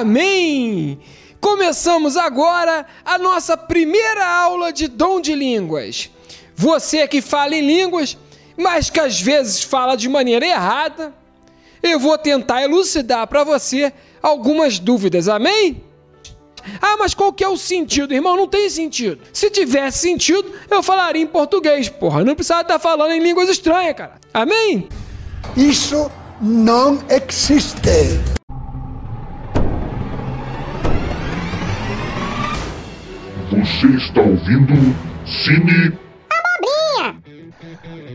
Amém! Começamos agora a nossa primeira aula de dom de línguas. Você que fala em línguas, mas que às vezes fala de maneira errada, eu vou tentar elucidar para você algumas dúvidas, amém? Ah, mas qual que é o sentido, irmão? Não tem sentido. Se tivesse sentido, eu falaria em português, porra. Não precisava estar falando em línguas estranhas, cara. Amém? Isso não existe. Você está ouvindo Cine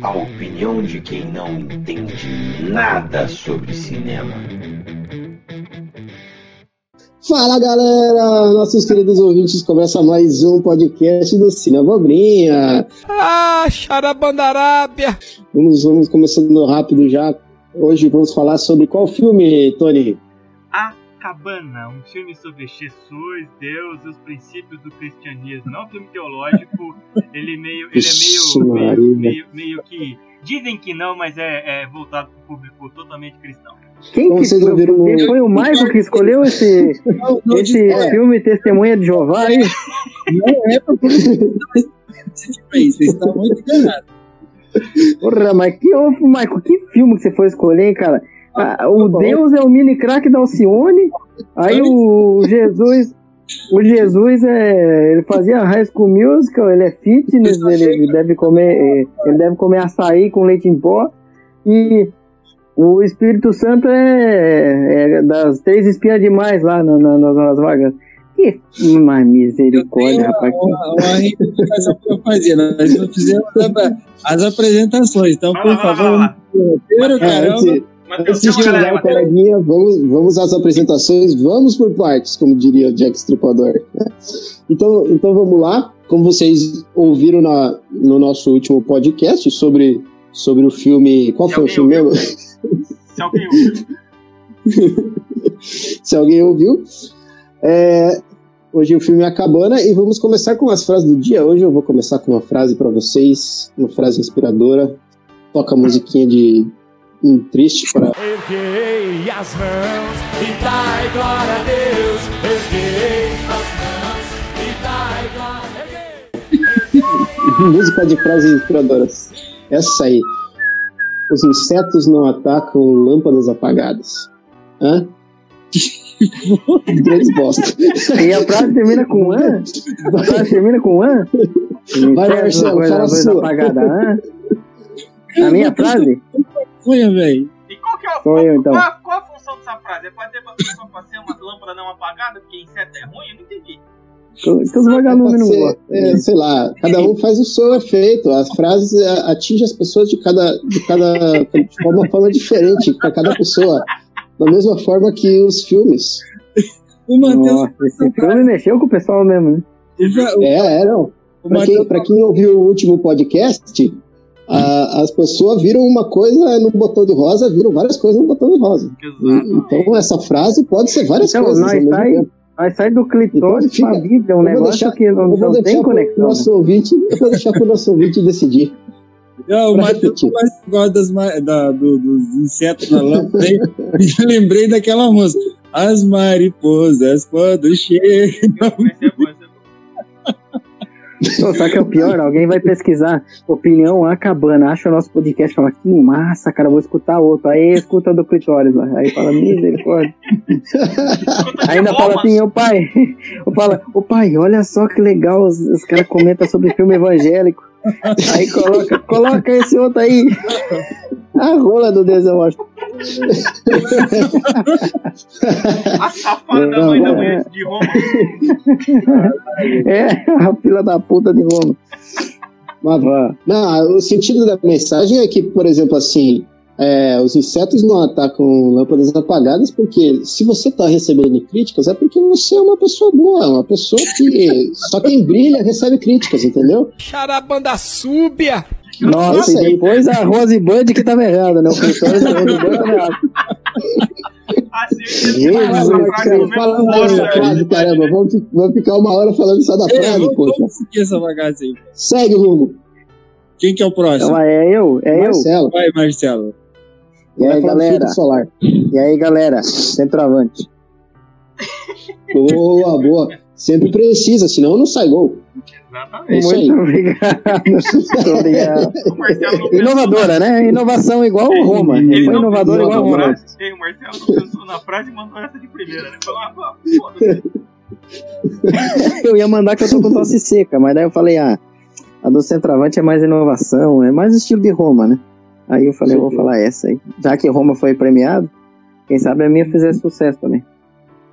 A opinião de quem não entende nada sobre cinema. Fala galera, nossos queridos ouvintes, começa mais um podcast do Cine Abobrinha. Ah, Xarabandarábia! Vamos, vamos começando rápido já. Hoje vamos falar sobre qual filme, Tony? A Cabana, um filme sobre Jesus, Deus e os princípios do cristianismo. Não é um filme teológico, ele meio, ele é meio, meio, Maria. meio, meio que dizem que não, mas é, é voltado para o público totalmente cristão. Quem que vocês foi, no- foi o Michael que escolheu esse, esse é. filme Testemunha de Jeová aí? Não é pra esse aí, vocês estão muito enganados. Porra, mas que, ô, Michael, que filme que você foi escolher, hein, cara? Ah, o bom. Deus é o mini crack da Alcione, aí o Jesus, o Jesus é, ele fazia High School Musical, ele é fitness, ele deve comer, ele deve comer açaí com leite em pó, e o Espírito Santo é, é das três espias demais lá na- na- nas, nas vagas. Que mais misericórdia, Eu rapaz. uma, uma reivindicação pra fazer. Nós não fizemos as apresentações. Então, por favor, roteiro, É, caramba. Antes, de o coleguinha, vamos, vamos às apresentações, vamos por partes, como diria o Jack Stripador. Então, então vamos lá. Como vocês ouviram na, no nosso último podcast sobre, sobre o filme. Qual Se foi o filme mesmo? Se alguém ouviu. se alguém ouviu. É, hoje o filme é a cabana e vamos começar com as frases do dia. Hoje eu vou começar com uma frase para vocês, uma frase inspiradora. Toca a musiquinha de um triste para Erguei as mãos e dai glória a Deus. Erguei as mãos e dai glória música de frases inspiradoras. Essa aí. Os insetos não atacam lâmpadas apagadas. Hã? Grande bosta. E a frase termina com an? A frase termina com an? Vai, Marcelo, coisa, fala a sua. apagada, an? A minha frase? Olha, velho. E qual que é a, Sou eu, então. qual, qual a função dessa frase? É fazer pra pessoa pra ser uma lâmpada não apagada, porque inseto é ruim? Eu não entendi. Que os vagalumes não gostam. é, sei lá, cada um faz o seu efeito. As frases é, atingem as pessoas de cada, de cada de uma forma diferente para cada pessoa. Da mesma forma que os filmes. O Matheus. Nossa, esse filme mexeu com o pessoal mesmo, né? É, é, não. Pra quem, pra quem ouviu o último podcast, a- as pessoas viram uma coisa no botão de rosa, viram várias coisas no botão de rosa. E- Exato. Então essa frase pode ser várias Então, coisas. nós sai, tempo. nós sai do clitóris Então, fica- pra Bíblia, é um negócio deixar- que não, não tem conexão. né? nosso ouvinte, eu vou deixar pro nosso ouvinte decidir. Não, o Matheus gosta das, da- do- dos insetos na lâmpada. Me lembrei daquela música. As mariposas quando chegam. É é. Pô, Sabe que é o pior? Alguém vai pesquisar opinião a cabana, acha o nosso podcast e fala, que massa, cara, vou escutar outro. Aí escuta do clitóris lá. Aí fala, misericórdia. Ainda fala Roma. assim, ô pai, ô fala, ô pai, olha só que legal, os, os caras comentam sobre filme evangélico. Aí coloca, coloca esse outro aí. A rola do Deus, eu. A safada da mãe da mãe de Roma. É, a fila da puta de Roma. Mas, não, o sentido da mensagem é que, por exemplo, assim, é, os insetos não atacam lâmpadas apagadas porque se você está recebendo críticas é porque você é uma pessoa boa, uma pessoa que só quem brilha recebe críticas, entendeu? Charabanda súbia! Nossa, e depois a Rosebud que tava errada, né? O clitóris da Rosebud tava errado. Jesus, você faz essa frase Marcelo, no mesmo fala mais posto, essa frase, caramba, vamos, fi- vamos ficar uma hora falando só da É, frase, poxa. vamos seguir essa bagaça aí. Segue, Hugo. Quem que é o próximo? Então é eu, é eu. Marcelo. Vai, Marcelo. E aí, galera? solar. E aí, galera? Centroavante. Boa, boa. Sempre precisa, senão não sai gol. Exatamente. Muito obrigado. Muito obrigado. Inovadora, né? Inovação igual o Roma. Ele Foi não inovador pensou igual o Roma. frase. O Marcelo não pensou na frase e mandou essa de primeira, né? Falou, ah, foda-se. Eu ia mandar que eu tô com tosse seca, mas daí eu falei, ah, a do centroavante é mais inovação, é mais estilo de Roma, né? Aí eu falei, eu vou falar essa aí. Já que Roma foi premiado, quem sabe a minha fizesse sucesso também.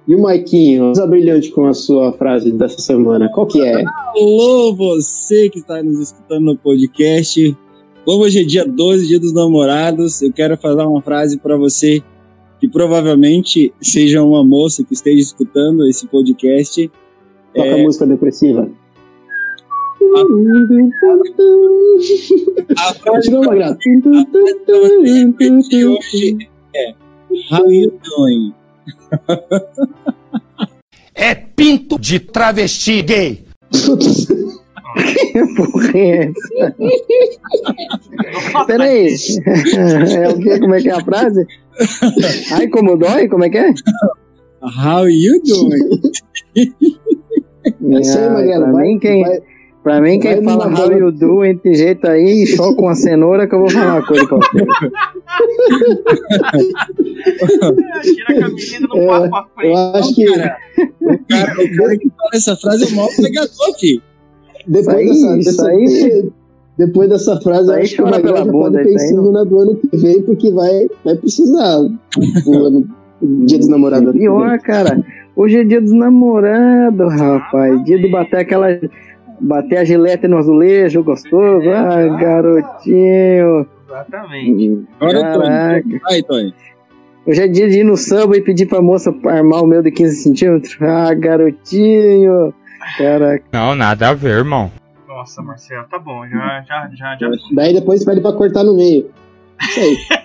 E o Maiquinho, usa brilhante com a sua frase dessa semana. Qual que é? Alô, você que está nos escutando no podcast. Como hoje é dia 12, dia dos namorados, eu quero falar uma frase para você que provavelmente seja uma moça que esteja escutando esse podcast. Toca É. a música depressiva. A frase Não, Magrado. para você repetir hoje é How you doing? É pinto de travesti gay. Que porra é essa? Peraí. É o quê? Como é que é a frase? Ai, como dói? Como é que é? How you doing? É isso aí, Ah, Magrelo. pra Vai, quem, vai- pra mim, vai quem fala numa how you do entre jeito aí, choca uma cenoura que eu vou falar uma coisa pra você. É, Tira a camiseta e não É, passa pra frente. Eu acho que Cara, o cara, o cara que fala essa frase é o maior pegador, filho. depois Isso dessa, aí, isso dessa- aí. depois dessa frase, eu acho que o bunda, pode na do ano que vem, porque vai, vai precisar o dia dos namorados. vem. Pior, cara. Hoje é dia dos namorados, rapaz. Dia de bater aquela. Bater a gilete no azulejo gostoso. Ah, garotinho. Exatamente. Agora, Caraca. Tony. Vai, Tony. Hoje é dia de ir no samba e pedir pra moça armar o meu de 15 centímetros. Ah, garotinho. Caraca. Não, nada a ver, irmão. Nossa, Marcelo, tá bom. Já, já, já, já. Daí depois pede pra cortar no meio. Isso aí.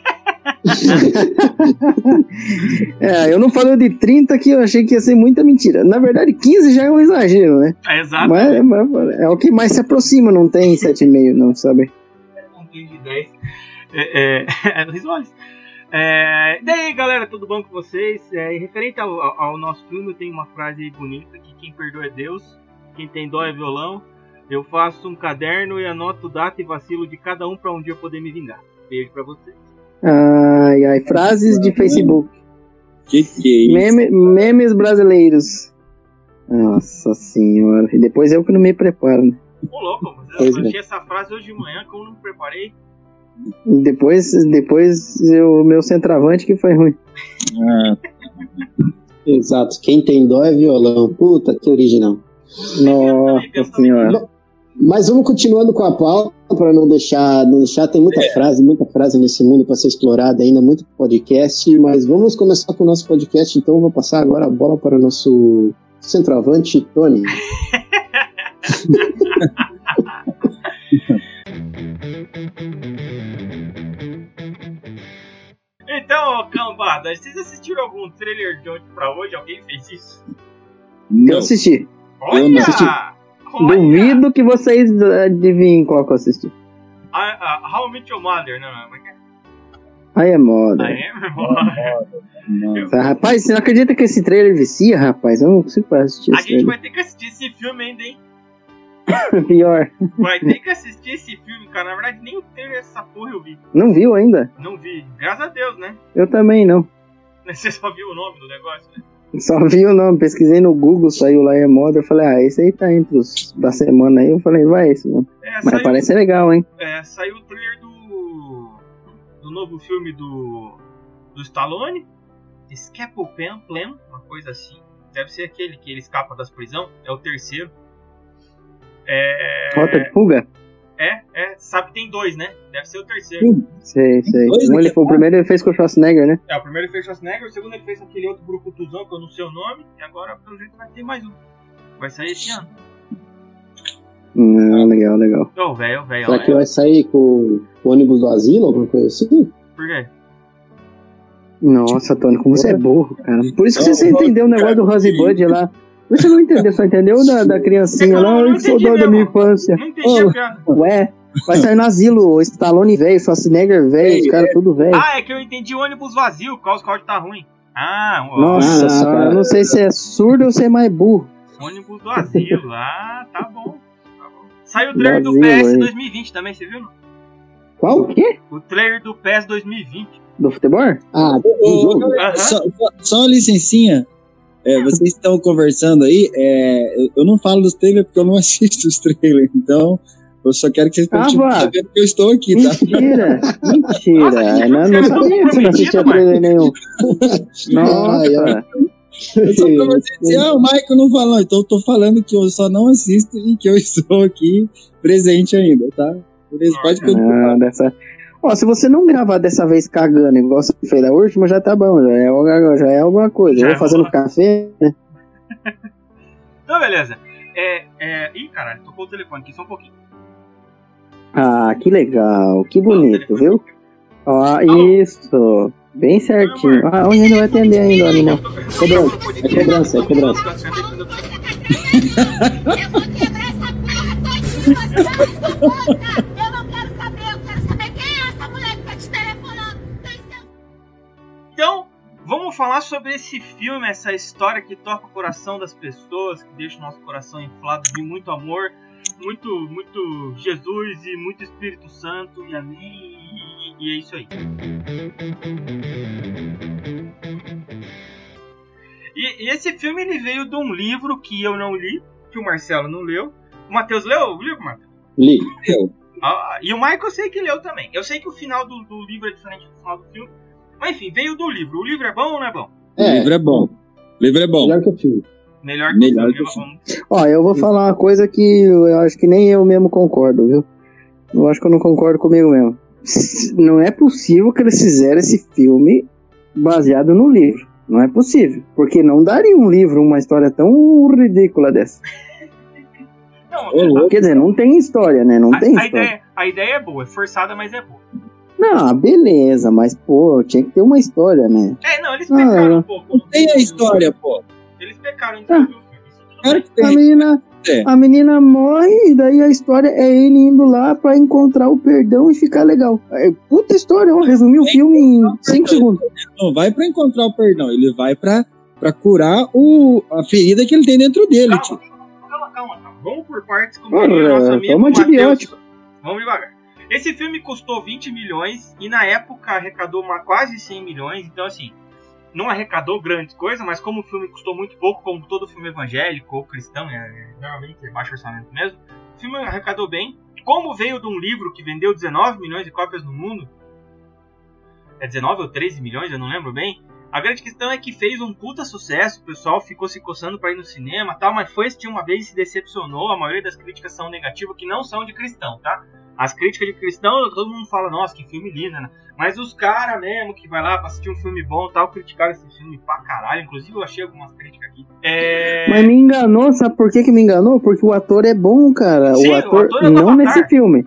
É, eu não falei de 30 que eu achei que ia ser muita mentira. Na verdade, 15 já é um exagero, né? É exato. Mas, mas é o que mais se aproxima, não tem 7,5, não, sabe? Um tem de 10. É, é, é do Risoles. É, daí, galera, tudo bom com vocês? É, referente ao, ao- nosso filme, tem uma frase bonita que quem perdoa é Deus, quem tem dó é violão. Eu faço um caderno e anoto data e vacilo de cada um pra um dia eu poder me vingar. Beijo pra vocês. Ai, ai, frases de Facebook. Que que é isso? Meme- memes brasileiros. Nossa senhora. E depois eu que não me preparo, né? Ô louco, mas eu Pois é. achei essa frase hoje de manhã que eu não me preparei. Depois, depois o meu centroavante que foi ruim. Ah, Exato. Quem tem dó é violão. Puta, que original. Nossa senhora. Mas vamos continuando com a pauta para não deixar, não deixar. Tem muita frase, muita frase nesse mundo para ser explorada ainda, muito podcast. Mas vamos começar com o nosso podcast. Então, eu vou passar agora a bola para o nosso centroavante, Tony. Então, cambada, vocês assistiram algum trailer de hoje pra hoje? Alguém fez isso? Eu não. assisti. Eu não Olha! assisti. Olha! Duvido que vocês adivinhem qual que eu assisti. Ah, ah, How I Met Your Mother, não, não, como é que é? Aí é moda. Ah, é, irmão? Não. Rapaz, você não acredita que esse trailer vicia, rapaz? Eu não consigo assistir A gente trailer. vai ter que assistir esse filme ainda, hein? Pior. Vai ter que assistir esse filme, cara. Na verdade, nem o trailer dessa porra eu vi. Não viu ainda? Não vi. Graças a Deus, né? Eu também não. Você só viu o nome do negócio, né? Só vi o nome, pesquisei no Google, saiu lá é moda. Eu falei, ah, esse aí tá entre os da semana aí. Eu falei, vai esse, mano. É, Mas saiu, parece ser legal, hein? é, saiu o trailer do. do novo filme do. do Stallone. Scapple Plan, Plan, uma coisa assim. Deve ser aquele que ele escapa das prisão. É o terceiro. É. Rota de fuga? É, é, sabe, tem dois, né? Deve ser o terceiro. Sei, sei. Dois Um ele daqui foi, o primeiro ele fez com o Schwarzenegger, né? É, o primeiro ele fez Schwarzenegger, o segundo ele fez aquele outro brucutuzão que eu não sei o nome, e agora pelo jeito vai ter mais um. Vai sair esse ano. Hum, legal, legal. Ô, velho, velho, Será que olha. vai sair com o ônibus do asilo, alguma coisa assim? Por quê? Nossa, Tony, como você é burro, cara. Por isso que você Não, entendeu o negócio do Rosebud lá. Você não entendeu, só entendeu da, da criancinha É eu lá. que entendi saudade da minha infância. Não entendi a piada. Ué, Vai sair no asilo, o Stallone velho, Schwarzenegger velho, os caras tudo velho. Ah, é que eu entendi ônibus vazio, o causa código tá ruim. Ah, Nossa Ah, senhora, cara. eu não sei se é surdo ou se é mais burro. ônibus do asilo. Ah, tá bom. Tá bom. Saiu o trailer do PS hein? 2020 também, você viu? não? Qual? O quê? O trailer do PES 2020. Do futebol? Ah, do jogo. Só, só- só uma licencinha. É, vocês estão conversando aí. é, eu, eu não falo dos trailers porque eu não assisto os trailers. Então, eu só quero que vocês Ah, continuem sabendo que eu estou aqui, tá? Mentira! Mentira! Nossa, Eu não, não sabia que você não assistia trailer nenhum. Nossa! Eu só dizer, ah, o Michael não falou. Então, eu tô falando que eu só não assisto e que eu estou aqui presente ainda, tá? Beleza, pode continuar. Ah, dessa... Ó, se você não gravar dessa vez cagando igual você fez da última, já tá bom, já é, já é alguma coisa. Já Eu é vou fazendo boa. café, né? Então, beleza. É, é... Ih, caralho, tocou o telefone aqui só um pouquinho. Ah, que legal, que bonito, viu? Ó, isso, bem certinho. Ah, hoje ainda vai atender ainda, não. Cobrança, é cobrança, é cobrança. Eu vou quebrar essa porra toda! Vamos falar sobre esse filme, essa história que toca o coração das pessoas, que deixa o nosso coração inflado de muito amor, muito, muito Jesus e muito Espírito Santo, e amém, e, e é isso aí. E, e esse filme ele veio de um livro que eu não li, que o Marcelo não leu. O Matheus leu o livro, Marcos? Li. Ah, e o Michael eu sei que leu também. Eu sei que o final do, do livro é diferente do final do filme. Mas enfim, veio do livro. O livro é bom ou não é bom? O É, livro é bom. O livro é bom. melhor que o filme. Melhor que Melhor o que o filme. Ó, eu vou falar uma coisa que eu acho que nem eu mesmo concordo, viu? Eu acho que eu não concordo comigo mesmo. Não é possível que eles fizeram esse filme baseado no livro. Não é possível. Porque não daria um livro uma história tão ridícula dessa. Não. Quer dizer, não tem história, né? Não a, tem a história. ideia, a ideia é boa, é forçada, mas é boa. Não, beleza, mas pô, tinha que ter uma história, né? É, não, eles Ah, pecaram não. um pouco. Tem a história, pô. Eles pecaram em desenvolver o filme. isso tudo Claro que A tem. menina, É. a menina morre e daí a história é ele indo lá pra encontrar o perdão e ficar legal. É, puta história, ó, resumi o filme em 5 segundos. Não vai pra encontrar o perdão, ele vai pra, pra curar o, a ferida que ele tem dentro dele, tio. Calma, calma, calma, calma. Vamos por partes, como Porra, nosso amigo toma antibiótico. Vamos devagar. Esse filme custou 20 milhões e na época arrecadou uma, quase 100 milhões. Então, assim, não arrecadou grandes coisas, mas como o filme custou muito pouco, como todo filme evangélico ou cristão, é, é, normalmente é baixo orçamento mesmo, o filme arrecadou bem. Como veio de um livro que vendeu 19 milhões de cópias no mundo, é 19 ou 13 milhões, eu não lembro bem. A grande questão é que fez um puta sucesso, o pessoal ficou se coçando pra ir no cinema e tal, mas foi assistir uma vez e se decepcionou. A maioria das críticas são negativas, que não são de cristão, tá? As críticas de cristão, todo mundo fala, nossa, que filme lindo, né? Mas os caras mesmo que vai lá pra assistir um filme bom e tal, criticaram esse filme pra caralho. Inclusive eu achei algumas críticas aqui. É... Mas me enganou, sabe por que, que me enganou? Porque o ator é bom, cara. Sim, o o ator, ator é não Avatar. nesse filme.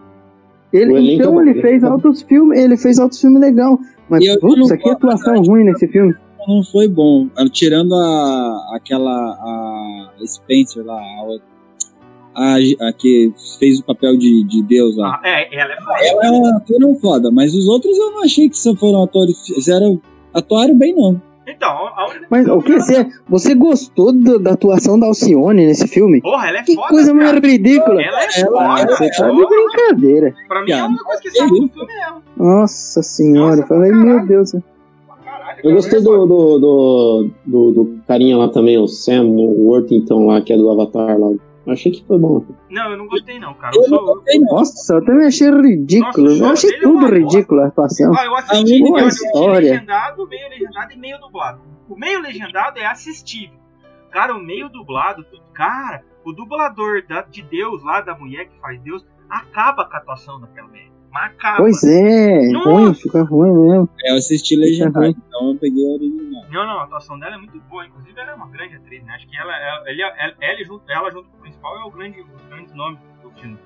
Ele, então é ele fez altos filmes, ele fez altos filmes legal. Mas eu putz, não que gosto atuação da- ruim nesse filme. Não foi bom. Tirando a, aquela a Spencer lá, a, a, a que fez o papel de, de Deus lá. Ah, é, ela é foda. Ela é uma foda, mas os outros eu não achei que só foram atores. Fizeram, atuaram bem, não. Então, a única Mas o que? Você, você gostou do- da atuação da Alcione nesse filme? Porra, ela é Que foda. coisa mais cara. ridícula. Ela é Ela- foda. Você tá de brincadeira. Pra mim, a única coisa que salva do filme é ela. Nossa senhora, Nossa, eu falei, caralho. meu Deus. Caralho, Eu cara, gostei ela é do, do, do, do, do carinha lá também, o Sam Worthington lá, que é do Avatar lá. Achei que foi bom. Não, eu não gostei não, cara. Eu Eu sou... gostei. Nossa, eu também achei ridículo. Nossa, eu achei é tudo bosta. ridículo a atuação. Ah, eu assisti, A eu assisti história. legendado, meio legendado e meio dublado. O meio legendado é assistível. Cara, o meio dublado, cara, o dublador da- de Deus lá, da mulher que faz Deus, acaba com a atuação daquela mulher. Mas acaba. Pois é, Nossa. ruim, fica ruim mesmo. Eu assisti legendado, então eu peguei a original. Não, não, a atuação dela é muito boa. Inclusive, ela é uma grande atriz, né? Acho que ela, ela, ele- ela, ela junto, ela junto com o principal é o grande, os grandes nomes do filme.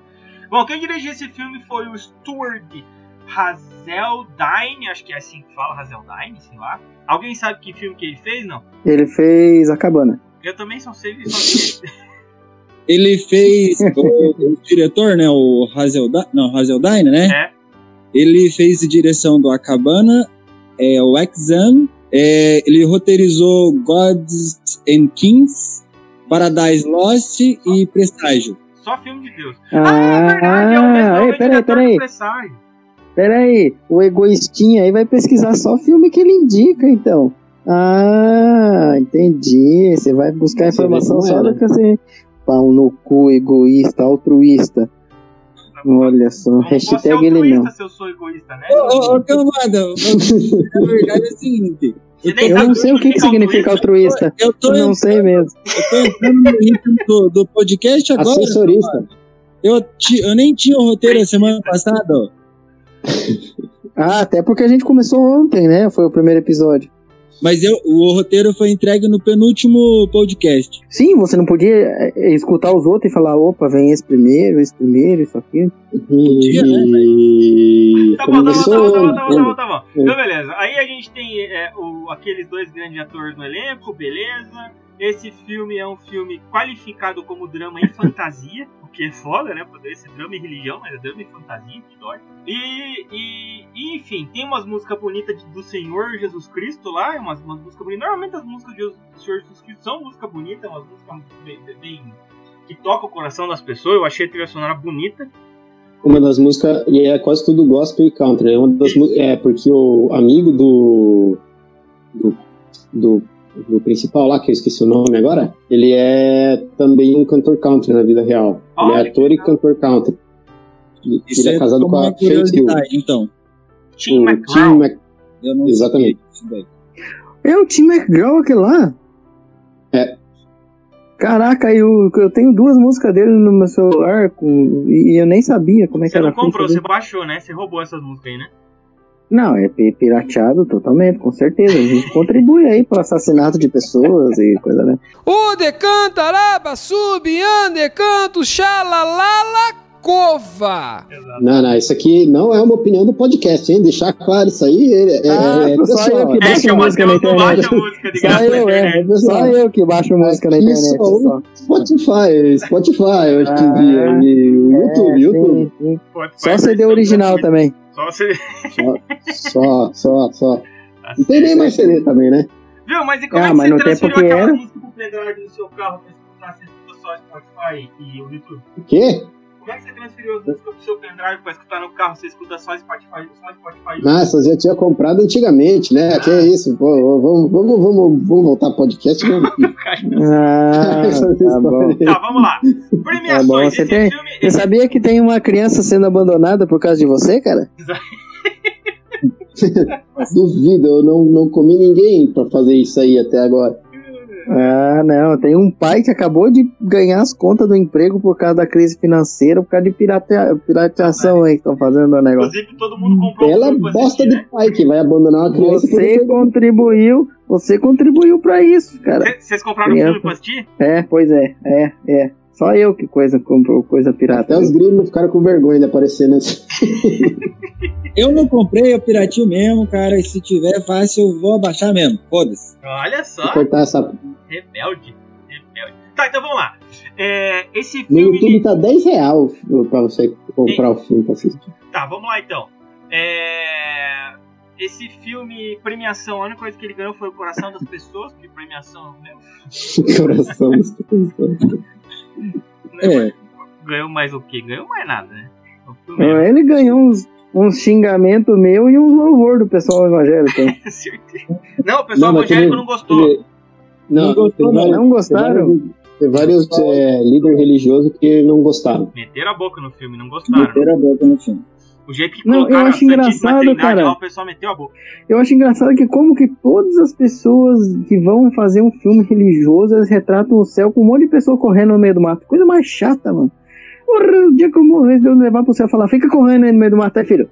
Bom, quem dirigiu esse filme foi o Stuart Hazeldine, acho que é assim que fala, Hazeldine, sei lá. Alguém sabe que filme que ele fez? Não. Ele fez a cabana. Eu também só sei, só sei Ele fez o, o diretor, né? O Hazelda, não, Hazeldine, né? É. Ele fez direção do Acabana, é, o Exam. é, ele roteirizou Gods and Kings, Paradise Lost e Presságio. Só filme de Deus. Ah, verdade, é o mesmo, é o ei, peraí, peraí. Presságio. Peraí, o egoístinha aí vai pesquisar só filme que ele indica, então. Ah, entendi. Você vai buscar informação só do que você. Pau no cu, egoísta, altruísta. Olha só, Eu ser hashtag ele não. se eu sou egoísta, né? Ô, ô, ô, Camada, na verdade é o seguinte. Você nem Eu não sei o que, que significa altruísta. Eu tô, Eu não sei mesmo. eu tô entrando no ritmo do, do podcast agora. Assessorista. Eu, ti- eu nem tinha o roteiro a semana passada. Ah, até porque a gente começou ontem, né? Foi o primeiro episódio. Mas eu, o roteiro foi entregue no penúltimo podcast. Sim, você não podia é, escutar os outros e falar, opa, vem esse primeiro, esse primeiro, isso aqui. E Tá bom, tá bom, tá começou bom, tá bom, tá bom, tá bom, tá bom. É. Então, beleza. Aí a gente tem é, o- aqueles dois grandes atores no elenco, beleza. Esse filme é um filme qualificado como drama e fantasia, o que é foda, né? Poderia ser drama e religião, mas é drama e fantasia, que dói. E, e, e, enfim, tem umas músicas bonitas do Senhor Jesus Cristo lá, umas, umas músicas bonitas. Normalmente as músicas do Senhor Jesus Cristo são músicas bonitas, umas músicas bem, bem- que tocam o coração das pessoas. Eu achei a trilha sonora bonita. uma das músicas, e é quase tudo gospel e country. É, uma das, é porque o amigo do, do, do, do principal lá, que eu esqueci o nome agora, ele é também um cantor country na vida real. Ele Olha é ator e cantor country. E- Isso ele é casado como com a Hill. curiosidade, então. Tim O McGraw. Tim Mac- Eu não Exatamente. É o Tim McGraw aquele lá? É. Caraca, eu, eu tenho duas músicas dele no meu celular com, e eu nem sabia como é que Você era não a ficha comprou, dele. você baixou, né? Você roubou essas músicas aí, né? Não, é pi- pirateado totalmente, com certeza. A gente contribui aí pro assassinato de pessoas e coisa, né? O decanta, araba, sub, ande, canto, xalalala, cova. Não, não, isso aqui não é uma opinião do podcast, hein? Deixar claro isso aí. É, é- Ah, é só eu que É baixo que o música na internet. baixa música de Só eu, é. internet. Só eu que baixo música na internet. só. Spotify, Spotify hoje em dia. E o YouTube, É, YouTube. sim, sim. Só CD original também. Só você. Só, só, só. Tá Não tem nem mais CD também, né? Viu? Mas e como Ah, é que mas você transferiu que aquela era. música pro pendrive no seu carro pra escutar? Escuta só Spotify e o YouTube? O quê? Como é que você transferiu as músicas pro seu pendrive pra escutar no carro? Você escuta só Spotify, só Spotify Ah, essas já tinha comprado antigamente, né? Que é isso, pô, vamos, vamos, vamos, vamos voltar pro podcast. Vamos... Ah, tá bom. Tá, vamos lá. Tá Premiações. bom, você esse tem. filme. Você sabia que tem uma criança sendo abandonada por causa de você, cara? Duvido, eu não, não comi ninguém pra fazer isso aí até agora. Ah, não. Tem um pai que acabou de ganhar as contas do emprego por causa da crise financeira, por causa de pirate... pirateação aí que estão fazendo o negócio. Inclusive, todo mundo comprou Ela um bosta assistir, de né? pai que vai abandonar uma criança. que Você contribuiu, você contribuiu pra isso, cara. Cê- Vocês compraram um Criança. filme pra assistir? É, pois é, é, é. Só eu que coisa comprou coisa pirata. Até os gringos ficaram com vergonha de aparecer nesse. Eu não comprei, eu piratio mesmo, cara. E se tiver fácil, eu vou abaixar mesmo. Foda-se. Olha só. cortar essa. Rebelde. Rebelde. Tá, então vamos lá. É, esse No filme. YouTube tá 10 real pra você comprar o filme pra assistir. Tá, vamos lá então. É, Esse filme, premiação, a única coisa que ele ganhou foi o coração das pessoas, porque premiação meu, Coração das pessoas. É. ganhou mais o quê? Ganhou mais nada, né? Filme Ah, Ele ganhou uns, uns xingamentos meu e um louvor do pessoal evangélico. é. Não, o pessoal mas evangélico teve- não gostou. teve- Não, Não gostou, não. vários- Não gostaram? Tem vários é, líderes religiosos que não gostaram. Meteram a boca no filme, não gostaram. Meteram a boca no filme. O jeito que Não, eu acho engraçado, cara. o pessoal meteu a boca. Eu acho engraçado que como que todas as pessoas que vão fazer um filme religioso, eles retratam o céu com um monte de pessoa correndo no meio do mato. Coisa mais chata, mano. Porra, o dia que eu morrer, Deus me levar pro céu e falar, fica correndo aí no meio do mato, é filho.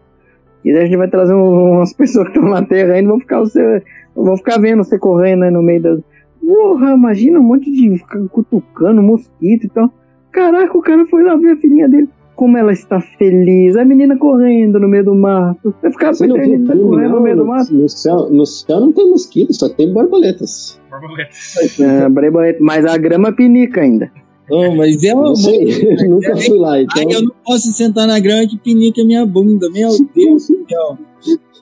E daí a gente vai trazer um- umas pessoas que estão na terra ainda, vão ficar, você, vão ficar vendo você correndo aí no meio da... Porra, imagina um monte de cutucando, mosquito e tal. Caraca, o cara foi lá ver a filhinha dele. Como ela está feliz. A menina correndo no meio do mato. Vai ficar Você não viu tá correndo no meio do não? mato. No céu, no céu não tem mosquito, só tem borboletas. Borboleta. É, borboleta, mas a grama pinica ainda. Oh, mas é uma Não sei, nunca fui lá, então. Ai, eu não posso sentar na grama que pinica minha bunda. Meu Deus do céu.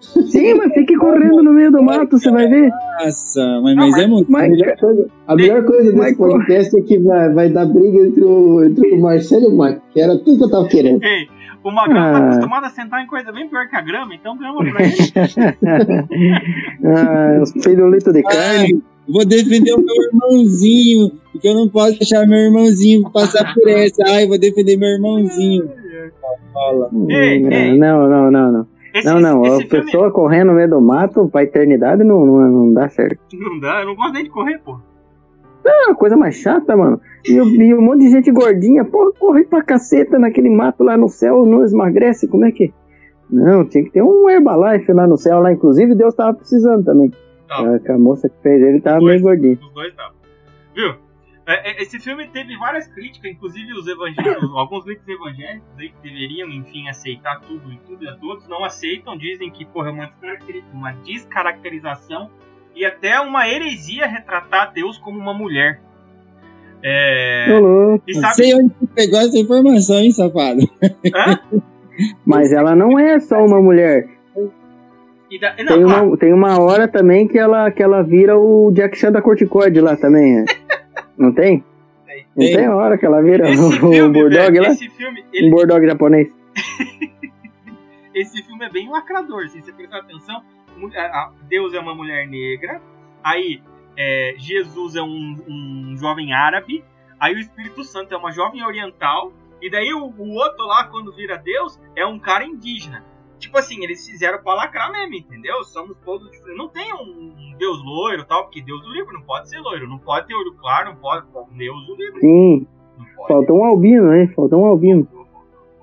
Sim, mas fique correndo no meio do mato, você vai ver. Nossa, mas, mas é muito. A melhor coisa, a melhor coisa desse podcast é que vai, vai dar briga entre o, entre o Marcelo e o Marco, que era tudo que eu tava querendo. Ei, o Magrão tá Ah. acostumado a sentar em coisa bem pior que a grama, então grama pra ele. ah, os pirulitos de carne. Vou defender o meu irmãozinho, porque eu não posso deixar meu irmãozinho passar por essa. Ai, vou defender meu irmãozinho. Fala. Ei, ei. Não, não, não, não. Esse, Não, não, esse a filme pessoa correndo no meio do mato pra eternidade não, não, não dá certo. não dá, eu não gosto nem de correr, pô. É uma coisa mais chata, mano. E, e um monte de gente gordinha, porra, corre pra caceta naquele mato lá no céu, não emagrece, como é que. Não, tinha que ter um Herbalife lá no céu, lá, inclusive Deus tava precisando também. Tá. A, a moça que fez ele tava meio gordinho. Os dois estavam. Viu? É, é, Esse filme teve várias críticas, inclusive os evangélicos, alguns líderes evangélicos aí que deveriam, enfim, aceitar tudo e tudo e a todos, não aceitam, dizem que porra, é uma, uma descaracterização e até uma heresia retratar Deus como uma mulher. É. Tô louco. E Não sabe. sei onde você pegou essa informação, hein, safado? Hã? Mas ela não é só uma mulher. E da- não, Tem claro, uma, tem uma hora também que ela, que ela vira o Jack Chan da corticoide lá também. Não tem? Não Tem. tem a hora que ela vira esse o, filme, Bulldog velho, lá? esse filme, Um ele, Bulldog japonês. esse filme é bem lacrador, se você prestar atenção. Deus é uma mulher negra, aí é, Jesus é um, um jovem árabe, aí o Espírito Santo é uma jovem oriental, e daí o, o outro lá, quando vira Deus, é um cara indígena. Tipo assim, eles fizeram pra lacrar mesmo, entendeu? Somos todos diferentes. Não tem um, Deus loiro tal, porque Deus do livro não pode ser loiro, não pode ter olho claro, não pode. Deus do livro. Sim. Faltou um albino, hein? Faltou um albino.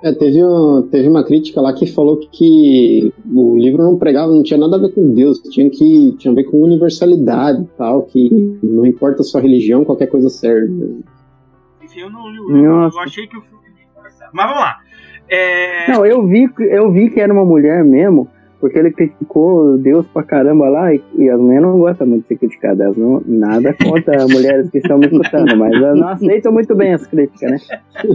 É, teve, um- teve uma crítica lá que falou que o livro não pregava, não tinha nada a ver com Deus, tinha, que, tinha a ver com universalidade e tal, que não importa a sua religião, qualquer coisa serve. Enfim, eu não li o livro, eu achei que o filme. Mas vamos lá. É... Não, eu vi, eu vi que era uma mulher mesmo, porque ele criticou Deus pra caramba lá, e, e as mulheres não gostam muito de ser criticadas, não, nada contra mulheres que estão me escutando, mas elas não aceitam muito bem as críticas, né?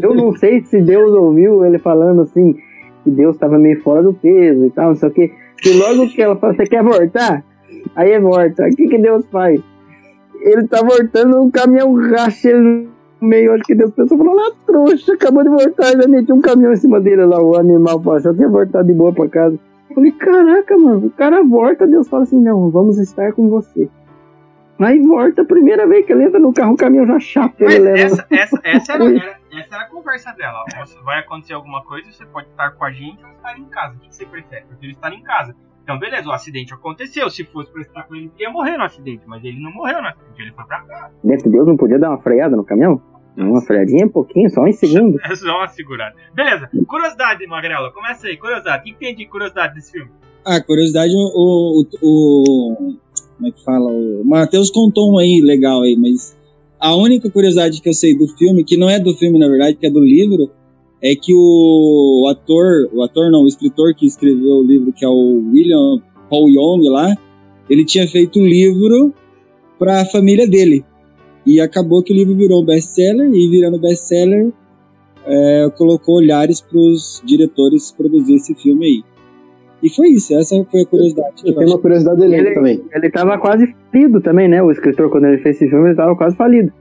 Eu não sei se Deus ouviu ele falando assim, que Deus estava meio fora do peso e tal, não sei o que, que logo que ela fala, você quer voltar? Aí é volta, o que que Deus faz? Ele tá voltando, um caminhão racha ele meio, acho que Deus pensou, falou, lá trouxa, acabou de voltar, já meteu um caminhão em cima dele lá, o animal passou, tinha voltado de boa pra casa. Eu Falei, caraca, mano, o cara volta, Deus fala assim, não, vamos estar com você. Aí volta, a primeira vez que ele entra no carro, o caminhão já chapa, Mas ele leva. essa, essa, essa, era, era- essa era a conversa dela. Você vai acontecer alguma coisa, você pode estar com a gente ou estar em casa. O que você prefere? Eu prefiro estar em casa. Então, beleza, o acidente aconteceu. Se fosse pra estar com ele, ele ia morrer no acidente. Mas ele não morreu no acidente, ele foi pra casa. Dentro de Deus não podia dar uma freada no caminhão? Uma freadinha, um pouquinho, só um segundo. É só uma segurada. Beleza, curiosidade, Magrela. Começa aí, curiosidade. O que, que tem de curiosidade desse filme? Ah, curiosidade, o, o, o- Como é que fala? O Matheus contou um aí legal aí, mas a única curiosidade que eu sei do filme, que não é do filme, na verdade, que é do livro, é que o ator, o ator não, o escritor que escreveu o livro, que é o William Paul Young lá, ele tinha feito o livro para a família dele. E acabou que o livro virou best-seller, e virando best-seller, é, colocou olhares para os diretores produzir esse filme aí. E foi isso, essa foi a curiosidade. Eu eu tenho uma curiosidade dele Ele- também. Ele tava quase falido também, né? O escritor, quando ele fez esse filme, ele tava quase falido.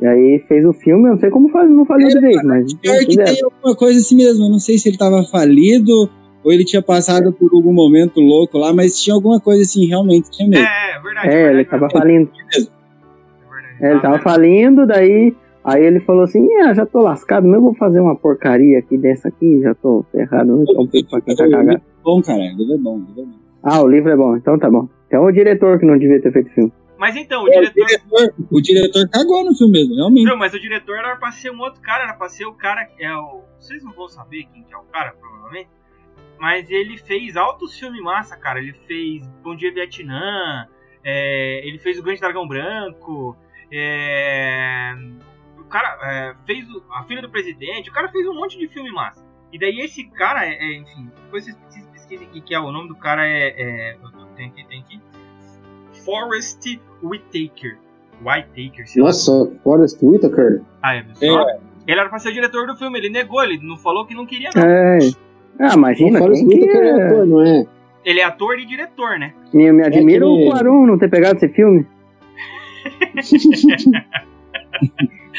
E aí fez o filme, eu não sei como faz, não faliu direito, mas Pior que tem alguma coisa assim mesmo. Eu não sei se ele tava falido ou ele tinha passado por algum momento louco lá, mas tinha alguma coisa assim, realmente tinha mesmo. É, é verdade. É, ele tava falindo. É, ele tava falindo, daí aí ele falou assim, ah, já tô lascado, mas eu vou fazer uma porcaria aqui dessa aqui, já tô ferrado, não tô pra quem tá cagado. Bom, cara, o livro é bom, o livro é bom. Ah, o livro é bom, então tá bom. Então o diretor que não devia ter feito filme. Mas então, o É, diretor. o, diretor, o diretor cagou no filme mesmo, realmente. Não, mas o diretor era pra ser um outro cara, era pra ser o cara que é o. Vocês não vão saber quem que é o cara, provavelmente. Mas ele fez altos filmes massa, cara. Ele fez Bom Dia Vietnã, é, ele fez O Grande Dragão Branco, é, o cara é, fez o- A Filha do Presidente, o cara fez um monte de filme massa. E daí esse cara, é, é, enfim, depois vocês vocês pesquisem aqui que é o nome do cara é. é tem aqui, tem aqui. Forrest Whitaker. Whitaker, sei. Nossa, Forrest Whitaker. Ah, é, só? Ele era pra ser o diretor do filme, ele negou, ele não falou que não queria, não. É. Ah, imagina, o Forrest quem que Whitaker é é... ator, não é? Ele é ator e diretor, né? Me, me admira É que- o Quaron não ter pegado esse filme.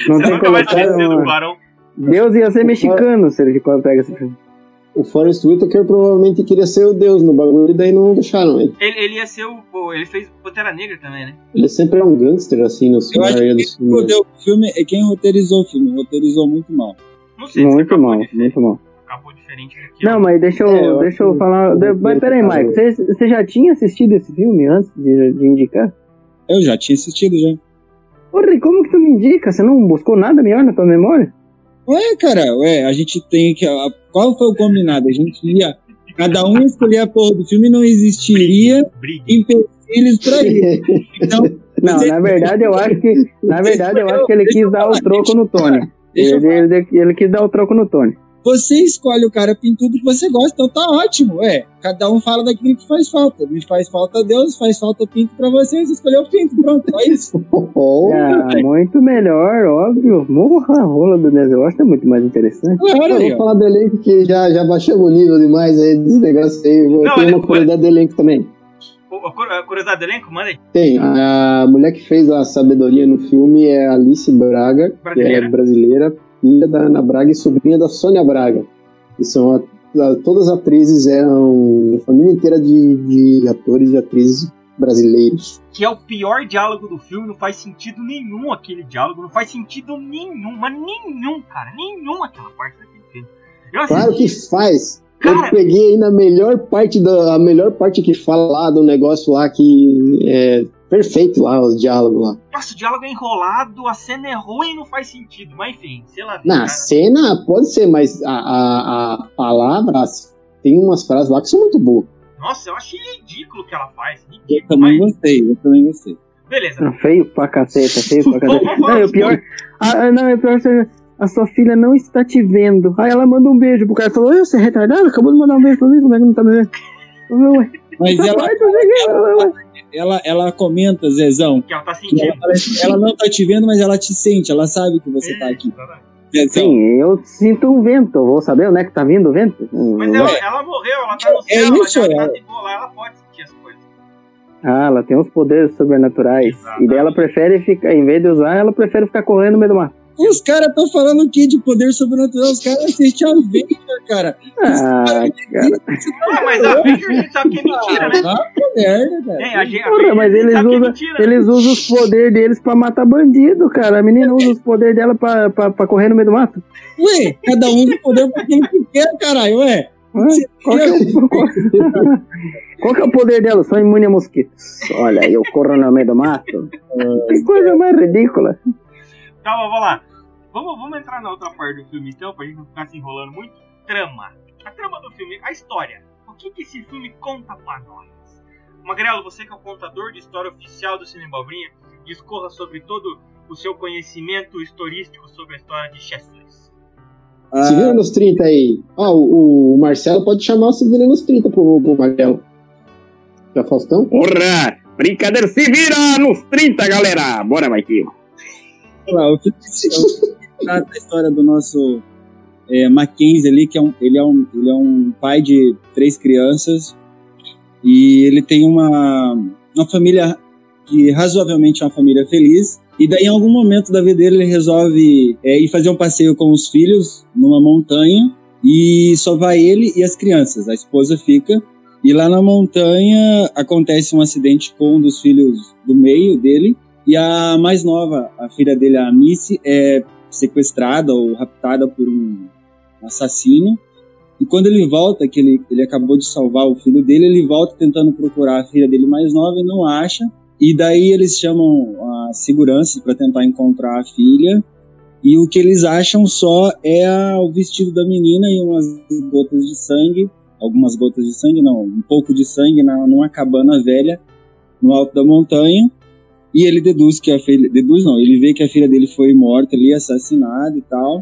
não nunca vai esquecer do. Barão. Deus ia ser mexicano se ele quando pega esse filme. O Forrest Whitaker provavelmente queria ser o deus no bagulho, e daí não deixaram ele. Ele, ele ia ser o. pô, Ele fez Pantera Negra também, né? Ele sempre é um gangster, assim, no Eu acho maioria que dos quem filmes. fodeu o filme é quem roteirizou o filme. Roteirizou muito mal. Não sei se Muito mal, dif- muito mal. acabou diferente daqui. Não, mas deixa eu, É, eu deixa eu que- falar. de- eu- Mas peraí, Mike, você, você já tinha assistido esse filme antes de, de indicar? Eu já tinha assistido já. Porra, e como que tu me indica? Você não buscou nada melhor na tua memória? Ué, cara, ué, a gente tem que. a- Qual foi o combinado? A gente ia. Cada um escolher a porra do filme e não existiria empecilhos pra isso. Então, Não, Você- na verdade eu acho que. Na verdade eu acho que ele quis dar o troco no Tony. Ele, ele, ele quis dar o troco no Tony. Você escolhe o cara pintudo que você gosta, então tá ótimo. Ué, cada um fala daquilo que faz falta. Me faz falta Deus, faz falta pinto pra vocês, escolheu o pinto, pronto, é isso. Ah, muito melhor, óbvio. Morra, a rola do Washington é muito mais interessante. Claro, eu aí, vou falar do elenco que já, já baixamos o nível demais aí desse negócio aí. Eu Não, tenho uma curiosidade do elenco também. A curiosidade do elenco, manda aí. Tem. A mulher que fez a sabedoria no filme é a Alice Braga, que Brasileira. é brasileira, filha da Ana Braga e sobrinha da Sônia Braga. Que são a- a- todas as atrizes, eram uma família inteira de, de atores e atrizes brasileiros. Que é o pior diálogo do filme, não faz sentido nenhum aquele diálogo, não faz sentido nenhum, mas nenhum, cara, nenhum aquela parte daquele filme. Eu assisti, Claro que faz. Cara- Eu peguei aí na melhor parte da a melhor parte que fala lá do negócio lá que é perfeito lá os diálogos lá. nossa, o diálogo é enrolado, a cena é ruim e não faz sentido, mas enfim, sei lá. Na cara. cena pode ser, mas a, a, a palavra tem umas frases lá que são muito boas. Nossa, eu achei ridículo o que ela faz, Eu ridículo, também mas gostei, eu também gostei. beleza. Ah, Feio pra caceta, feio pra caceta. Não, e o pior. Ah, não, e o pior é a sua filha não está te vendo. Aí ela manda um beijo pro cara e falou: "Ô, Você é retardado? Acabou de mandar um beijo pra mim, como é que não tá me vendo? Ué, Mas ela, ué. ela, ela comenta, Zezão, Que ela tá sentindo. ela, ela não tá te vendo, mas ela te sente, ela sabe que você tá aqui. Zezão, Sim, eu sinto um vento. Eu vou saber onde é que tá vindo o vento? Mas ela, ela morreu, ela tá no É céu, isso, ela já é. tá de boa ela pode sentir as coisas. Ah, ela tem uns poderes sobrenaturais. Exatamente. E daí ela prefere ficar, em vez de usar, ela prefere ficar correndo no meio do mato. Os caras estão falando o que de poder sobrenatural? Os caras assistem a Avenger, cara. Ah, cara. Ah, mas a Avenger a gente sabe que é mentira, né? Ah, que merda, cara. É, a gente, a Porra, mas eles é usam, mentira, né? eles usam os poderes deles pra matar bandido, cara. A menina usa os poderes dela pra, pra, pra correr no meio do mato. Ué, cada um tem poder pra quem que quer, caralho, ué. Ué, Qual que, é o, qual, qual que é o poder dela? Sou imune a mosquitos. Olha, eu corro no meio do mato. Que coisa mais ridícula. Tá, vamos lá. Vamos, vamos entrar na outra parte do filme então, pra gente não ficar se enrolando muito. Trama. A trama do filme, a história. O que, que esse filme conta pra nós? Magrelo, você que é o contador de história oficial do Cine Bobrinha, discorra sobre todo o seu conhecimento historístico sobre a história de Jesus. Ah, Se vira nos 30 aí. Ó, o, o Marcelo pode chamar o Se vira nos 30 pro, pro Magrelo. Já Faustão? Porra! Brincadeira, se vira nos 30, galera! Bora, Maiquinho. Lá, o se trata a história do nosso é, Mackenzie ali, que é um, ele, é um, ele é um pai de três crianças e ele tem uma, uma família que razoavelmente é uma família feliz. E daí, em algum momento da vida dele, ele resolve é, ir fazer um passeio com os filhos numa montanha e só vai ele e as crianças. A esposa fica. E lá na montanha acontece um acidente com um dos filhos do meio dele. E a mais nova, a filha dele, a Missy, é sequestrada ou raptada por um assassino. E quando ele volta, que ele, ele acabou de salvar o filho dele, ele volta tentando procurar a filha dele mais nova e não acha. E daí eles chamam a segurança para tentar encontrar a filha. E o que eles acham só é a- o vestido da menina e umas gotas de sangue. Algumas gotas de sangue, não, um pouco de sangue na, numa cabana velha no alto da montanha. E ele deduz que a filha. Deduz não, ele vê que a filha dele foi morta ali, assassinada e tal.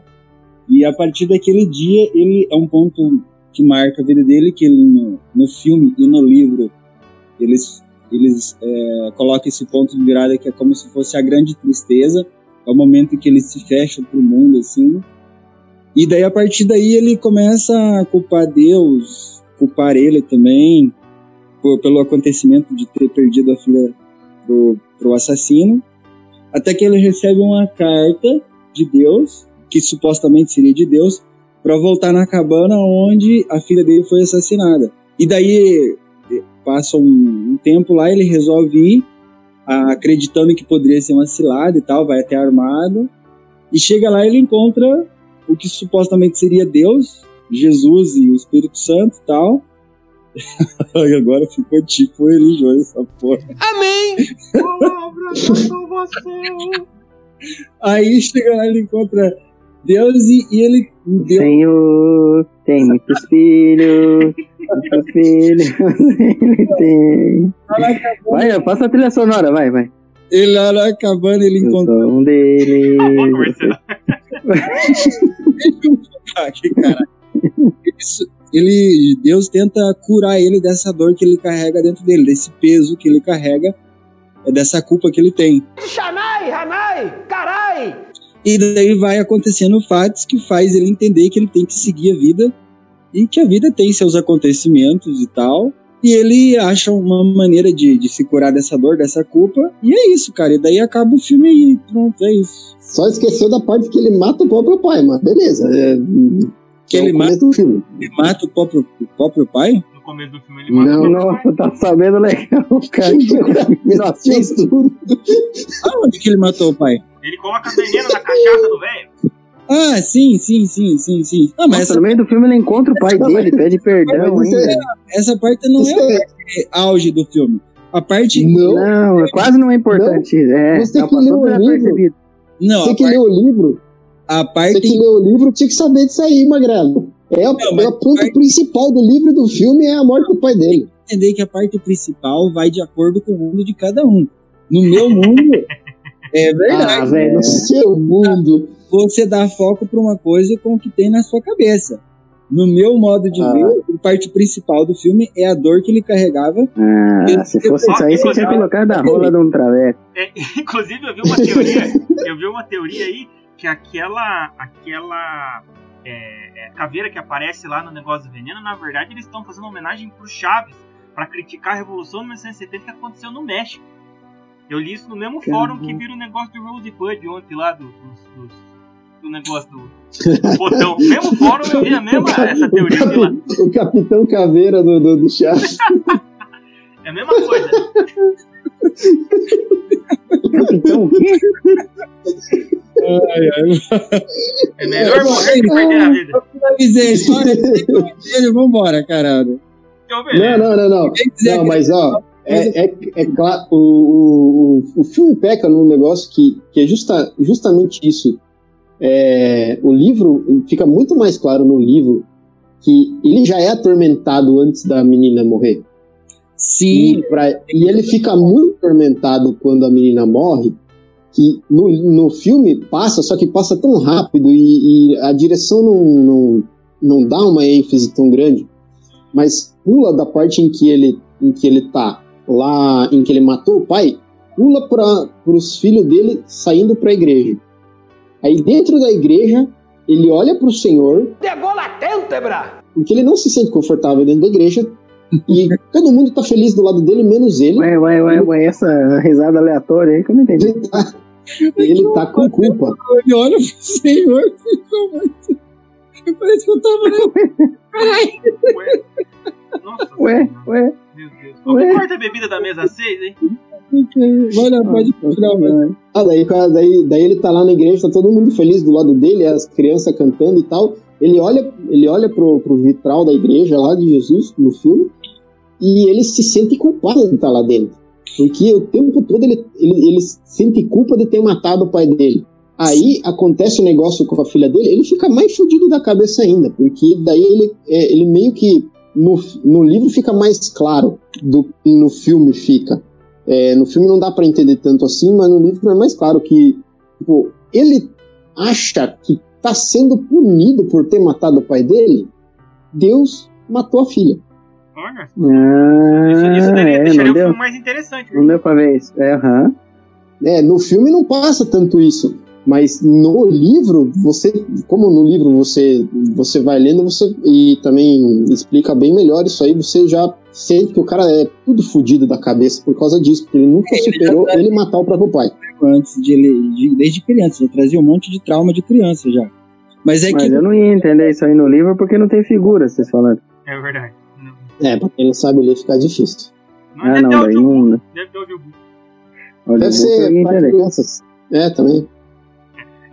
E a partir daquele dia, ele é um ponto que marca a vida dele, que ele no, no filme e no livro, eles, eles é, colocam esse ponto de virada que é como se fosse a grande tristeza, é o momento em que ele se fecha pro mundo, assim. E daí, a partir daí, ele começa a culpar Deus, culpar ele também, por- pelo acontecimento de ter perdido a filha pro, pro assassino. Até que ele recebe uma carta de Deus, que supostamente seria de Deus, para voltar na cabana onde a filha dele foi assassinada. E daí passa um, um tempo lá, ele resolve ir, acreditando que poderia ser uma cilada e tal, vai até armado. E chega lá ele encontra o que supostamente seria Deus, Jesus e o Espírito Santo e tal. Ai, Agora ficou tipo religioso essa porra. Amém! Palavra da salvação. Aí chega lá ele encontra Deus e, e ele. Deus, Senhor tem muitos filhos, muitos filhos ele tem. Vai, passa a trilha sonora, vai, vai. ele lá na cabana ele Eu encontra. um. Vamos conversar. Ah, que caralho. Isso- ele, Deus tenta curar ele dessa dor que ele carrega dentro dele, desse peso que ele carrega, é dessa culpa que ele tem. Xanai, Ranai, carai! E daí vai acontecendo fatos que faz ele entender que ele tem que seguir a vida e que a vida tem seus acontecimentos e tal. E ele acha uma maneira de, de se curar dessa dor, dessa culpa. E é isso, cara. E daí acaba o filme aí. Pronto, é isso. Só esqueceu da parte que ele mata o próprio pai, mas beleza. É, Que é ele filme. Ele mata o próprio, o próprio pai? No começo do filme ele mata Não, o Nossa, tá sabendo legal, cara. Nossa, Fez tudo. Aonde que ele matou o pai? Ele coloca a veneno na cachaça do velho. Ah, sim, sim, sim, sim, sim. Ah, mas Nossa, essa, no meio do filme ele encontra o pai Não, dele, pede perdão ainda. é- essa parte não é é- auge do filme. A parte. Não, Não, quase não é importante. É, Você que leu o livro. Não, você que parte, leu o livro, a você parte que leu o livro tinha que saber disso aí, Magrelo. É a, Não, é a ponta principal do livro e do filme é a morte do pai dele. entender que a parte principal vai de acordo com o mundo de cada um. No meu mundo, é Ah, verdade. velho, no seu mundo. você dá foco pra uma coisa com o que tem na sua cabeça. No meu modo de Ah. ver, a parte principal do filme é a dor que ele carregava. Ah, se fosse isso aí, você tinha colocado a rola de um traveco. É, inclusive, eu vi uma teoria. eu vi uma teoria aí que aquela. aquela. é, é, caveira que aparece lá no negócio do veneno, na verdade, eles estão fazendo homenagem pro Chaves pra criticar a Revolução de 1970 que aconteceu no México. Eu li isso no mesmo fórum que vira o negócio do Rosebud ontem lá do, dos- do negócio do, do botão. mesmo fórum eu vi a mesma essa O, teoria lá. capi- o Capitão Caveira do, do, do Chaves. É a mesma coisa. Então, o quê? É melhor morrer que perder a vida. Finalizei a história, dele, vambora, caralho. Beleza. Não, não, não, não. Quem quiser Não, mas ó, é, é, é claro, o, o, o- o filme peca num negócio que, que é justa, justamente isso. É, o livro, fica muito mais claro no livro que ele já é atormentado antes da menina morrer. Sim, E, pra- e ele fica muito atormentado quando a menina morre, que no, no filme passa, só que passa tão rápido e, e a direção não, não, não dá uma ênfase tão grande, mas pula da parte em que ele, em que ele tá lá, em que ele matou o pai, pula para os filhos dele saindo para a igreja. Aí dentro da igreja, ele olha para o Senhor, Pegou latente, bra! porque ele não se sente confortável dentro da igreja, e todo mundo tá feliz do lado dele, menos ele. Ué, ué, ué, ué, essa risada aleatória aí que eu não entendi. Ele tá, ele tá com culpa. ele olha pro Senhor e fica muito. Parece que eu tava. Ué. Nossa Ué, ué, Meu Deus. Corta a bebida da mesa 6, hein? Vai lá, pode continuar, mas. Ah, daí, daí, daí ele tá lá na igreja, tá todo mundo feliz do lado dele, as crianças cantando e tal. Ele olha, ele olha pro, pro vitral da igreja lá de Jesus no filme e ele se sente culpado de estar lá dentro. Porque o tempo todo ele, ele, ele sente culpa de ter matado o pai dele. Aí acontece o negócio com a filha dele, ele fica mais fudido da cabeça ainda, porque daí ele, é, ele meio que no, no livro fica mais claro do que no filme fica. É, no filme não dá pra entender tanto assim, mas no livro é mais claro que tipo, ele acha que tá sendo punido por ter matado o pai dele. Deus matou a filha. Ah, isso, isso daria- é, deixaria não o deu, filme mais interessante. não deu pra ver isso. É, aham. É, no filme não passa tanto isso. Mas no livro, você, como no livro você, você vai lendo você, e também explica bem melhor isso aí, você já sente que o cara é tudo fodido da cabeça por causa disso, porque ele nunca superou ele matar o próprio pai. Antes de, ele- de- desde criança, já trazia um monte de trauma de criança já. Mas é Mas que eu não ia entender isso aí no livro porque não tem figura, vocês falaram. É verdade. Não, É, pra quem não sabe ler fica difícil. não Ah, deve não, ter daí audiobook, não. Deve ter audiobook. Deve vou ser pra crianças. É, também.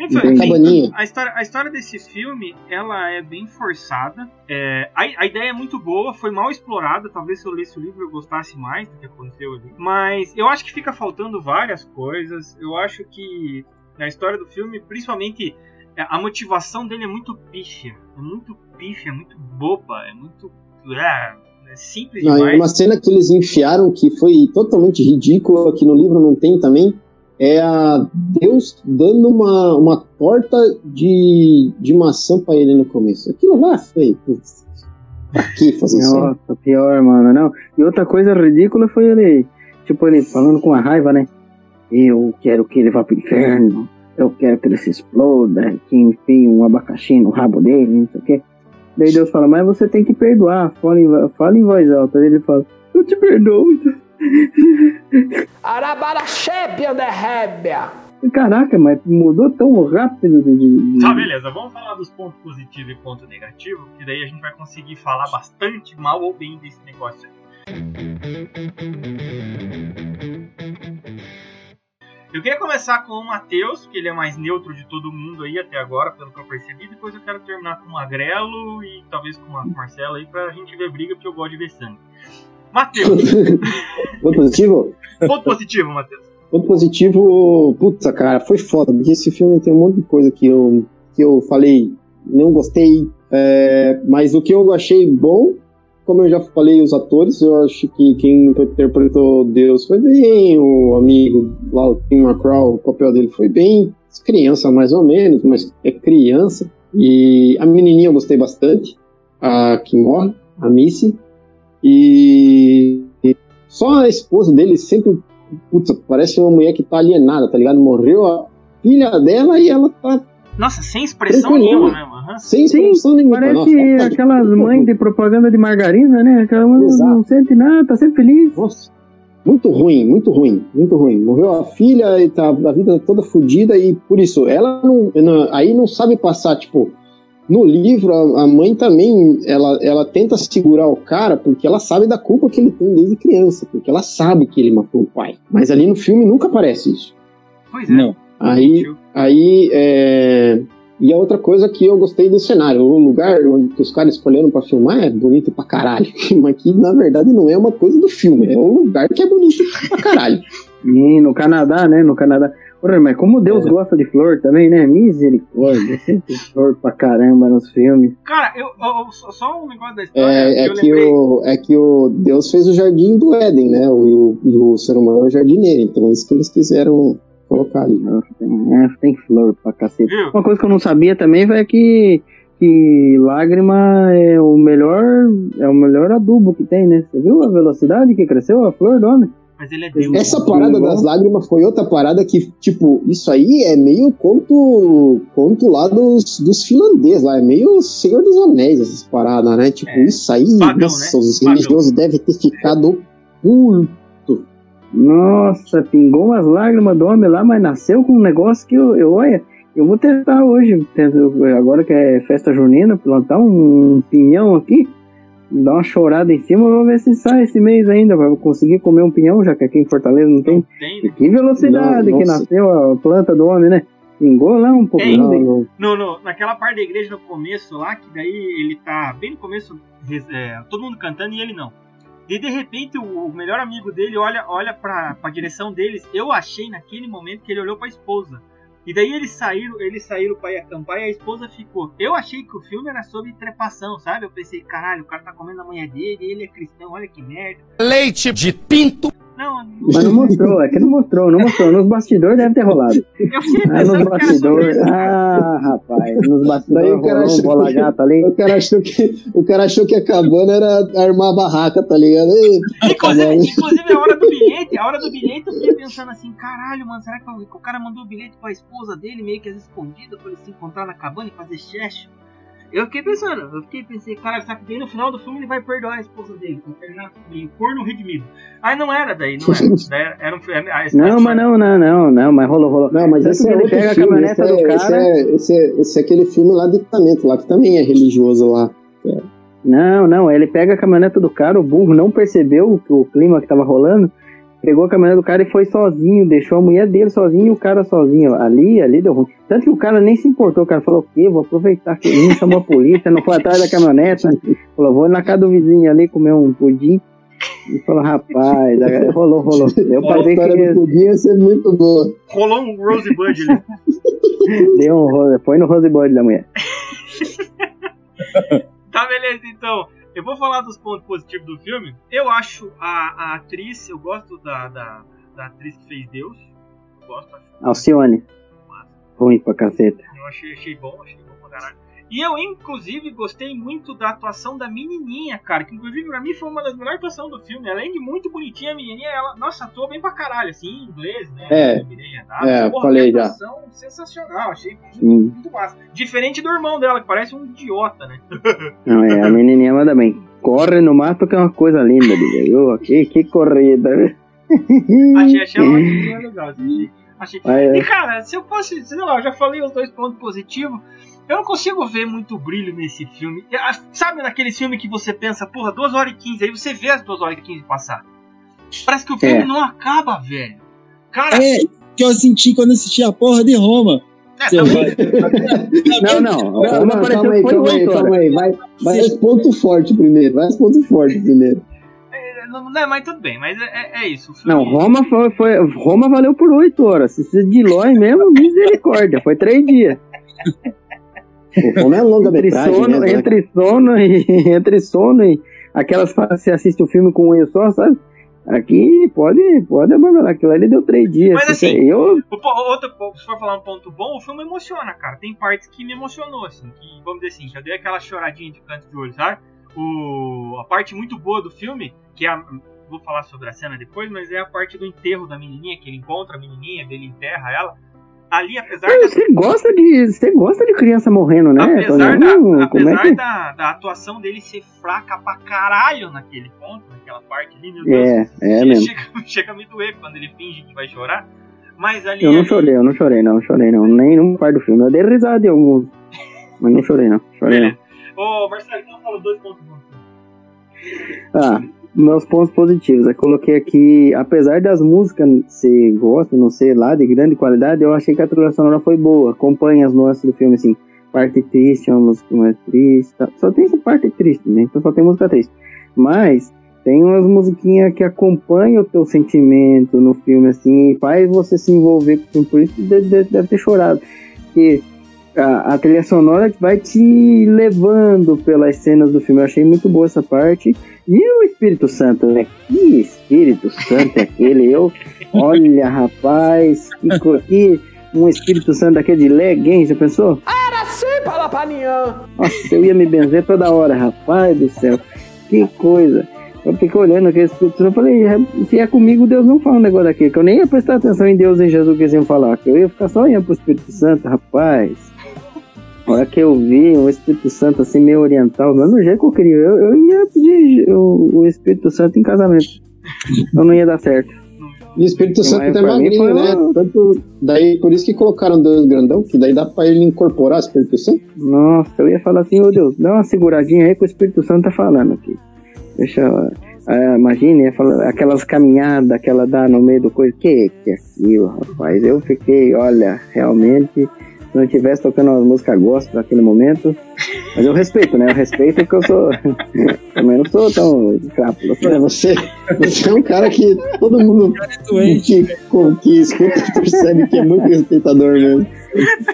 Enfim, a história, a história desse filme, ela é bem forçada. É, a, a ideia é muito boa, foi mal explorada. Talvez se eu lesse o livro eu gostasse mais do que aconteceu ali. Mas eu acho que fica faltando várias coisas. Eu acho que na história do filme, principalmente é, a motivação dele é muito pífia. É muito pífia, é muito boba, é muito. É, é simples Não, demais. uma cena que eles enfiaram que foi totalmente ridícula, que no livro não tem também, é a Deus dando uma, uma torta de, de maçã pra ele no começo. Aquilo lá foi. putz, Pra que fazer isso? Nossa, pior, mano, não. E outra coisa ridícula foi ele, tipo, ele falando com a raiva, né? Eu quero que ele vá pro inferno, eu quero que ele se exploda, que enfie um abacaxi no rabo dele, não sei o quê. Daí Deus fala, mas você tem que perdoar, fala em, fala em voz alta. Daí ele fala, eu te perdoo. Caraca, mas mudou tão rápido de. Tá, beleza. Vamos falar dos pontos positivos e ponto negativo, que daí a gente vai conseguir falar bastante mal ou bem desse negócio. Eu queria começar com o Matheus, que ele é mais neutro de todo mundo aí até agora, pelo que eu percebi. Depois eu quero terminar com o Magrelo e talvez com a Marcela aí pra gente ver briga, porque eu gosto de ver sangue. Matheus, Ponto positivo? ponto positivo, Matheus. Ponto positivo, puta, cara, foi foda, porque esse filme tem um monte de coisa que eu, que eu falei, não gostei, é, mas o que eu achei bom, como eu já falei, os atores, eu acho que quem interpretou Deus foi bem, o amigo lá, o Tim McCraw, o papel dele foi bem, criança mais ou menos, mas é criança, e a menininha eu gostei bastante, a que morre, a Missy, e e só a esposa dele sempre Puta, parece uma mulher que tá alienada, tá ligado? Morreu a filha dela e ela tá Nossa, sem expressão nenhuma mesmo. Sem expressão nenhuma. Parece Nossa, tá- aquelas mães de propaganda de margarina, né? Aquela mãe Exato. não sente nada, tá sempre feliz. Nossa, muito ruim, muito ruim, muito ruim. Morreu a filha e tá a vida toda fodida e por isso, ela não, não- aí não sabe passar, tipo, no livro a, a mãe também, ela, ela tenta segurar o cara porque ela sabe da culpa que ele tem desde criança, porque ela sabe que ele matou o pai. Mas ali no filme nunca aparece isso. Pois é. não. Aí, aí é... E a outra coisa que eu gostei do cenário, o lugar onde que os caras escolheram pra filmar é bonito pra caralho. Mas que na verdade não é uma coisa do filme, é um lugar que é bonito pra caralho. E no Canadá, né? No Canadá. Porra, mas como Deus É. gosta de flor também, né? Misericórdia, sempre flor pra caramba nos filmes. Cara, eu, eu- só- um negócio da história. É, é eu que lembrei. o, é que o Deus fez o jardim do Éden, né? O, o, o ser humano é o jardineiro, então é isso que eles quiseram colocar ali. Tem, é, tem flor pra cacete. Viu? Uma coisa que eu não sabia também foi que, que lágrima é o melhor é o melhor adubo que tem, né? Você viu a velocidade que cresceu a flor do homem? Mas ele é Deus. Essa parada Sim, das lágrimas foi outra parada que, tipo, isso aí é meio conto, conto lá dos, dos finlandeses lá, é meio Senhor dos Anéis essas paradas, né? Tipo, É. isso aí, Pagão, nossa, né? os Pagão. religiosos devem ter ficado puto. Nossa, pingou umas lágrimas do homem lá, mas nasceu com um negócio que eu, eu olha, eu vou tentar hoje, agora que é festa junina, plantar um pinhão aqui, dar uma chorada em cima, vou ver se sai esse mês ainda, pra conseguir comer um pinhão, já que aqui em Fortaleza não tem. Tem, E né? que velocidade Não, que nasceu a planta do homem, né? Pingou lá um pouquinho. Não, não. No- naquela parte da igreja no começo lá, que daí ele tá bem no começo, é, todo mundo cantando e ele não. E de repente o, o melhor amigo dele olha, olha pra, pra direção deles. Eu achei naquele momento que ele olhou pra esposa. E daí eles saíram, eles saíram pra ir acampar e a esposa ficou. Eu achei que o filme era sobre trepação, sabe? Eu pensei, caralho, o cara tá comendo a mulher dele, ele é cristão, olha que merda. Leite de pinto. Não, Mas não mostrou, é que não mostrou, não mostrou. Nos bastidores deve ter rolado. Ah, nos bastidores. Ah, rapaz, nos Daí bastidores o cara rolou um achou bola que- gata ali. O cara achou que, o cara achou que a cabana era armar a barraca, tá ligado? Ei, Inclusive, inclusive, a hora do bilhete, a hora do bilhete, eu fiquei pensando assim, caralho, mano, será que o, o cara mandou o bilhete pra esposa dele, meio que às vezes escondida, pra ele se encontrar na cabana e fazer checho? Eu fiquei pensando, eu fiquei pensei, cara, será que daí no final do filme ele vai perdoar a esposa dele? Vai terminar em corno redimido. Aí não era daí, não era. Daí era, era um a- a- Não, mas não, não, não, não, mas rolou, rolou. Não, mas Tanto esse é outro pega a filme. caminhoneta Esse do é, esse, cara. é, esse, é, esse é aquele filme lá, Dictamento, lá, que também é religioso lá. Não, não, ele pega a caminhoneta do cara, o burro não percebeu o, o clima que tava rolando, pegou a caminhoneta do cara e foi sozinho, deixou a mulher dele sozinho e o cara sozinho. Ali, ali deu ruim. Tanto que o cara nem se importou, o cara falou, o quê? Vou aproveitar que ele não chamou a polícia, não foi atrás da caminhoneta. Falou, vou na casa do vizinho ali comer um pudim. E falou, rapaz, rolou, rolou. Eu história que do pudim ia ser muito boa. Rolou um Rosebud ali. deu um rose, foi no rosebud da mulher. Tá, beleza, então. Eu vou falar dos pontos positivos do filme. Eu acho a, a atriz, eu gosto da, da, da atriz que fez Deus. Eu gosto, acho Alcione. Ruim pra caceta. Eu achei, achei bom, achei. E eu, inclusive, gostei muito da atuação da menininha, cara. Que, inclusive, pra mim foi uma das melhores atuações do filme. Além de muito bonitinha, a menininha, ela, nossa, atuou bem pra caralho, assim, em inglês, né? É. Mireia É, Porra, falei já. atuação sensacional, achei muito, massa. Diferente do irmão dela, que parece um idiota, né? Não, é, a menininha manda bem. Corre no mato que é uma coisa linda, viu? Que, que corrida. Achei, achei uma legal, assim, achei. Ah, é. E cara, se eu fosse, sei lá, eu já falei os dois pontos positivos. Eu não consigo ver muito brilho nesse filme. Ah, Sabe naquele filme que você pensa, porra, 2 horas e 15, aí você vê as 2 horas e 15 passar. Parece que o filme É. não acaba, velho. Cara, É, que eu senti quando assisti a porra de Roma. é, Não, não. Não, Roma não, apareceu calma aí, calma aí, calma aí. Vai, vai aos pontos fortes primeiro. Vai aos pontos fortes primeiro. é, não, não, mas tudo bem, mas é, é- é isso. Não, Roma foi, foi. Roma valeu por oito horas. Se você de Lói mesmo, misericórdia. Foi três dias. O filme é longa Entre metragem, sono, né? entre sono e. Entre sono e. Aquelas você assiste o filme com um olho só, sabe? Aqui pode, pode abandonar. Aquilo ali deu três dias. Mas Se assim, eu, outro, se for falar um ponto bom, o filme emociona, cara. Tem partes que me emocionou, assim. Que, vamos dizer assim, já dei aquela choradinha de canto de olho, sabe? O, a parte muito boa do filme, que é a, Vou falar sobre a cena depois, mas é a parte do enterro da menininha, que ele encontra a menininha, dele enterra ela. Ali, apesar da, você gosta de. Você gosta de criança morrendo, né? apesar, da, Hum, é que. da, da atuação dele ser fraca pra caralho naquele ponto, naquela parte ali, meu Deus. É, é chega, mesmo. Chega, chega a me doer quando ele finge que vai chorar. Mas ali. Eu não ali- chorei, eu não chorei, não, chorei não. Nem numa parte do filme. Eu dei risada de alguns. Mas não chorei, não. Chorei não. Ô, Marcelo, então fala dois pontos bons. Ah, meus pontos positivos. Eu coloquei aqui, apesar das músicas ser gosta, não ser lá de grande qualidade, eu achei que a trilha sonora foi boa. Acompanha as nuances do filme, assim. Parte triste, uma música mais triste. tá? Só tem essa parte triste, né? Então só tem música triste. Mas tem umas musiquinhas que acompanham o teu sentimento no filme, assim, e faz você se envolver com o filme. Por isso deve- deve ter chorado. Porque a, a trilha sonora vai te levando pelas cenas do filme. Eu achei muito boa essa parte. E o Espírito Santo, né? Que Espírito Santo é aquele? Eu, olha, rapaz, que, que um Espírito Santo daquele de leg, hein? Já pensou? Era sim, Palapaninhã! Nossa, eu ia me benzer toda hora, rapaz do céu. Que coisa. Eu fiquei olhando aquele Espírito Santo e falei, "É, se é comigo, Deus não fala um negócio daquele. Que eu nem ia prestar atenção em Deus e em Jesus que eles iam falar. Que eu ia ficar só olhando pro Espírito Santo, rapaz. Hora que eu vi o Espírito Santo assim, meio oriental, mas do jeito que eu queria, eu, eu ia pedir o, o Espírito Santo em casamento. Então não ia dar certo. E o Espírito Santo Mas é mim magrinho, foi né? uma- Tanto, daí, por isso que colocaram Deus grandão, que daí dá pra ele incorporar o Espírito Santo. Nossa, eu ia falar assim, ô Deus, dá uma seguradinha aí que o Espírito Santo tá falando aqui. Deixa. ah, imagine, ia falar, aquelas caminhadas que ela dá no meio do coisa. Que que é aquilo, rapaz? Eu fiquei, olha, realmente, se não tivesse tocando umas músicas gospel naquele momento. Mas eu respeito, né? Eu respeito porque eu sou. Também não sou tão crápula. É, você, você é um cara que todo mundo que, que escuta percebe que é muito respeitador mesmo.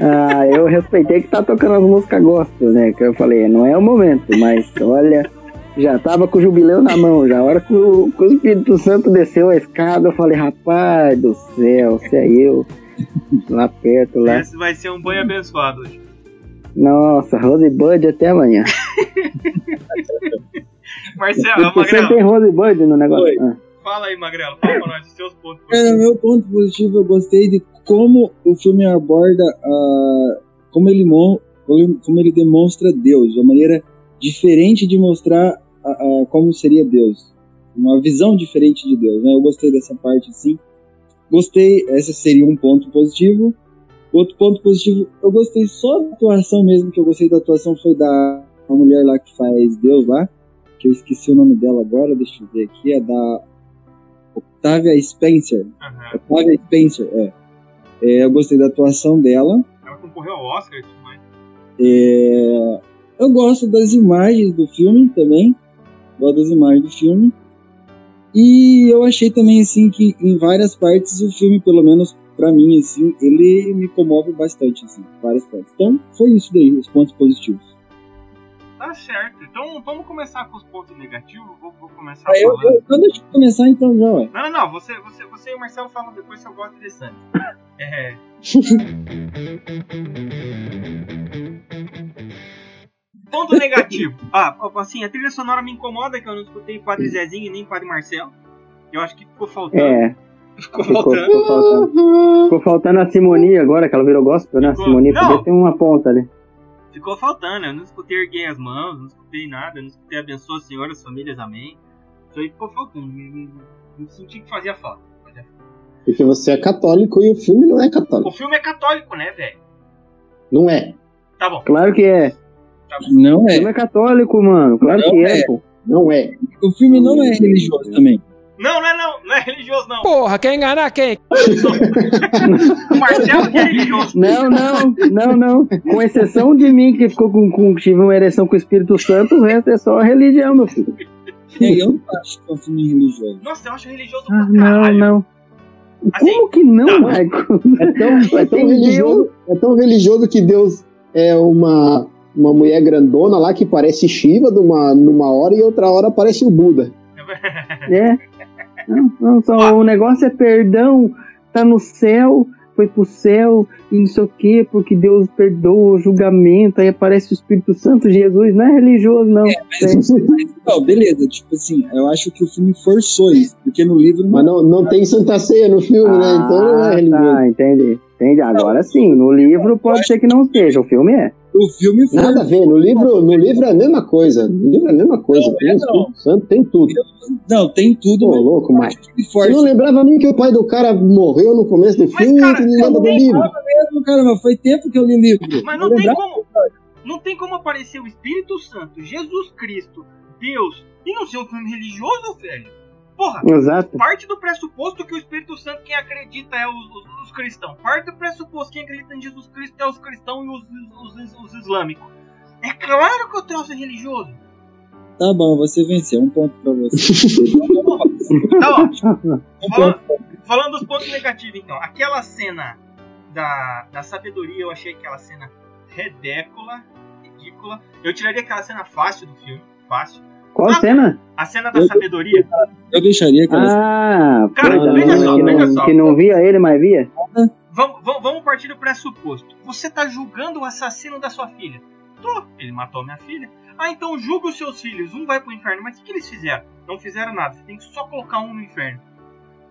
Ah, eu respeitei que tá tocando as músicas gospel, né? Que eu falei, não é o momento, mas olha, Já tava com o jubileu na mão, já. A hora que o, que o Espírito Santo desceu a escada, eu falei, rapaz do céu, se é eu. Lá perto, lá. Esse vai ser um banho abençoado hoje. Nossa, Rosebud até amanhã. Marcelo, Você tem Magrelo, Rosebud no negócio? Oi. Ah. fala aí, Magrelo. Fala pra nós os seus pontos positivos. meu ponto positivo, eu gostei de como o filme aborda, a, como, ele, como ele- como ele demonstra Deus, uma maneira diferente de mostrar a- a- como seria Deus. Uma visão diferente de Deus, né? Eu gostei dessa parte, assim. Gostei, esse seria um ponto positivo. Outro ponto positivo, eu gostei só da atuação mesmo, que eu gostei da atuação foi da mulher lá que faz Deus lá, que eu esqueci o nome dela agora, deixa eu ver aqui, é da Octavia Spencer. Aham. Octavia Spencer, é. É, Eu gostei da atuação dela. Ela concorreu ao Oscar e tudo mais. É, Eu gosto das imagens do filme também. Gosto das imagens do filme. E eu achei também, assim, que em várias partes o filme, pelo menos pra mim, assim, ele me comove bastante, assim, várias partes. Então, foi isso daí, os pontos positivos. Tá certo. Então vamos começar com os pontos negativos. Vou, vou começar Ah, eu, então deixa eu começar então já, ué. Não, não, não. Você, você, você e o Marcelo falam depois se eu gosto antes. É. Ponto negativo. Ah, assim, a trilha sonora me incomoda que eu não escutei Padre Zezinho e nem Padre Marcelo. Eu acho que ficou faltando. É, Ficou ficou, faltando. ficou faltando. Ficou faltando a Simonia agora, que ela virou gospel, né? A Ficou- Simonia Não. podia ter uma ponta ali. Ficou faltando. Eu não escutei erguei as mãos, não escutei nada, eu não escutei abençoa as senhoras, famílias, amém. Isso aí ficou faltando. Me senti que fazia falta. Fazia falta. Porque você é católico e o filme não é O católico. filme é católico, né, velho? Não é. Tá bom. Claro que é. Não O é. filme é católico, mano. Claro Não que é, é. pô. Não é. O filme não é religioso também. Não, não é não. Não é religioso, não. Porra, quer enganar quem? O Marcelo que é religioso. Não, não, não, não. Com exceção de mim, que ficou com, com tive uma ereção com o Espírito Santo, o resto é só religião, meu filho. E eu não acho que é um filme religioso. Nossa, eu acho religioso Ah, pra não, caralho. não. Assim, Como que não, não. Michael? É tão, é tão religioso, é tão religioso que Deus é uma, uma mulher grandona lá que parece Shiva numa, numa hora e outra hora parece o Buda. É. Não, não, só o negócio é perdão, tá no céu, foi pro céu, e não sei o quê, porque Deus perdoa o julgamento, aí aparece o Espírito Santo, Jesus, não é religioso, não. Não, beleza, tipo assim, eu acho que o filme forçou isso, porque no livro não. Mas não, não tem Santa Ceia no filme, né? Então não é Ah, religioso. tá, entendi. Entendi. Agora sim, no livro pode ser que não seja, o filme é. O filme foi. Nada a ver. No livro, no livro é a mesma coisa. No livro é a mesma coisa. Não, Tem é o Espírito Santo, tem tudo. Não, tem tudo. Pô, mas louco, mas- força. não lembrava nem que o pai do cara morreu no começo do Mas, filme cara, que não lembra do não livro. mesmo, cara, mas foi tempo que eu li o livro. Mas Eu não tem como. Não tem como aparecer o Espírito Santo, Jesus Cristo, Deus, e não ser um filme religioso, velho. Porra, Exato. parte do pressuposto que o Espírito Santo, quem acredita é os, os- os cristãos. Parte do pressuposto que quem acredita em Jesus Cristo é os cristãos e os, os- os- os islâmicos. É claro que o troço é religioso. Tá bom, você venceu. Um ponto pra você. Tá ótimo. Falando, falando dos pontos negativos, então. Aquela cena da, da sabedoria, eu achei aquela cena ridícula. Ridícula. Eu tiraria aquela cena fácil do filme. Fácil. Qual Ah, cena? A cena da Eu- sabedoria. Eu deixaria aquela. Ah, Cara, veja só, que, veja só. que não via ele, mas via? Vamos, vamos, vamos partir do pressuposto. Você tá julgando o assassino da sua filha. Tô, ele matou minha filha. Ah, então julga os seus filhos. Um vai pro inferno. Mas o que eles fizeram? Não fizeram nada. Você tem que só colocar um no inferno.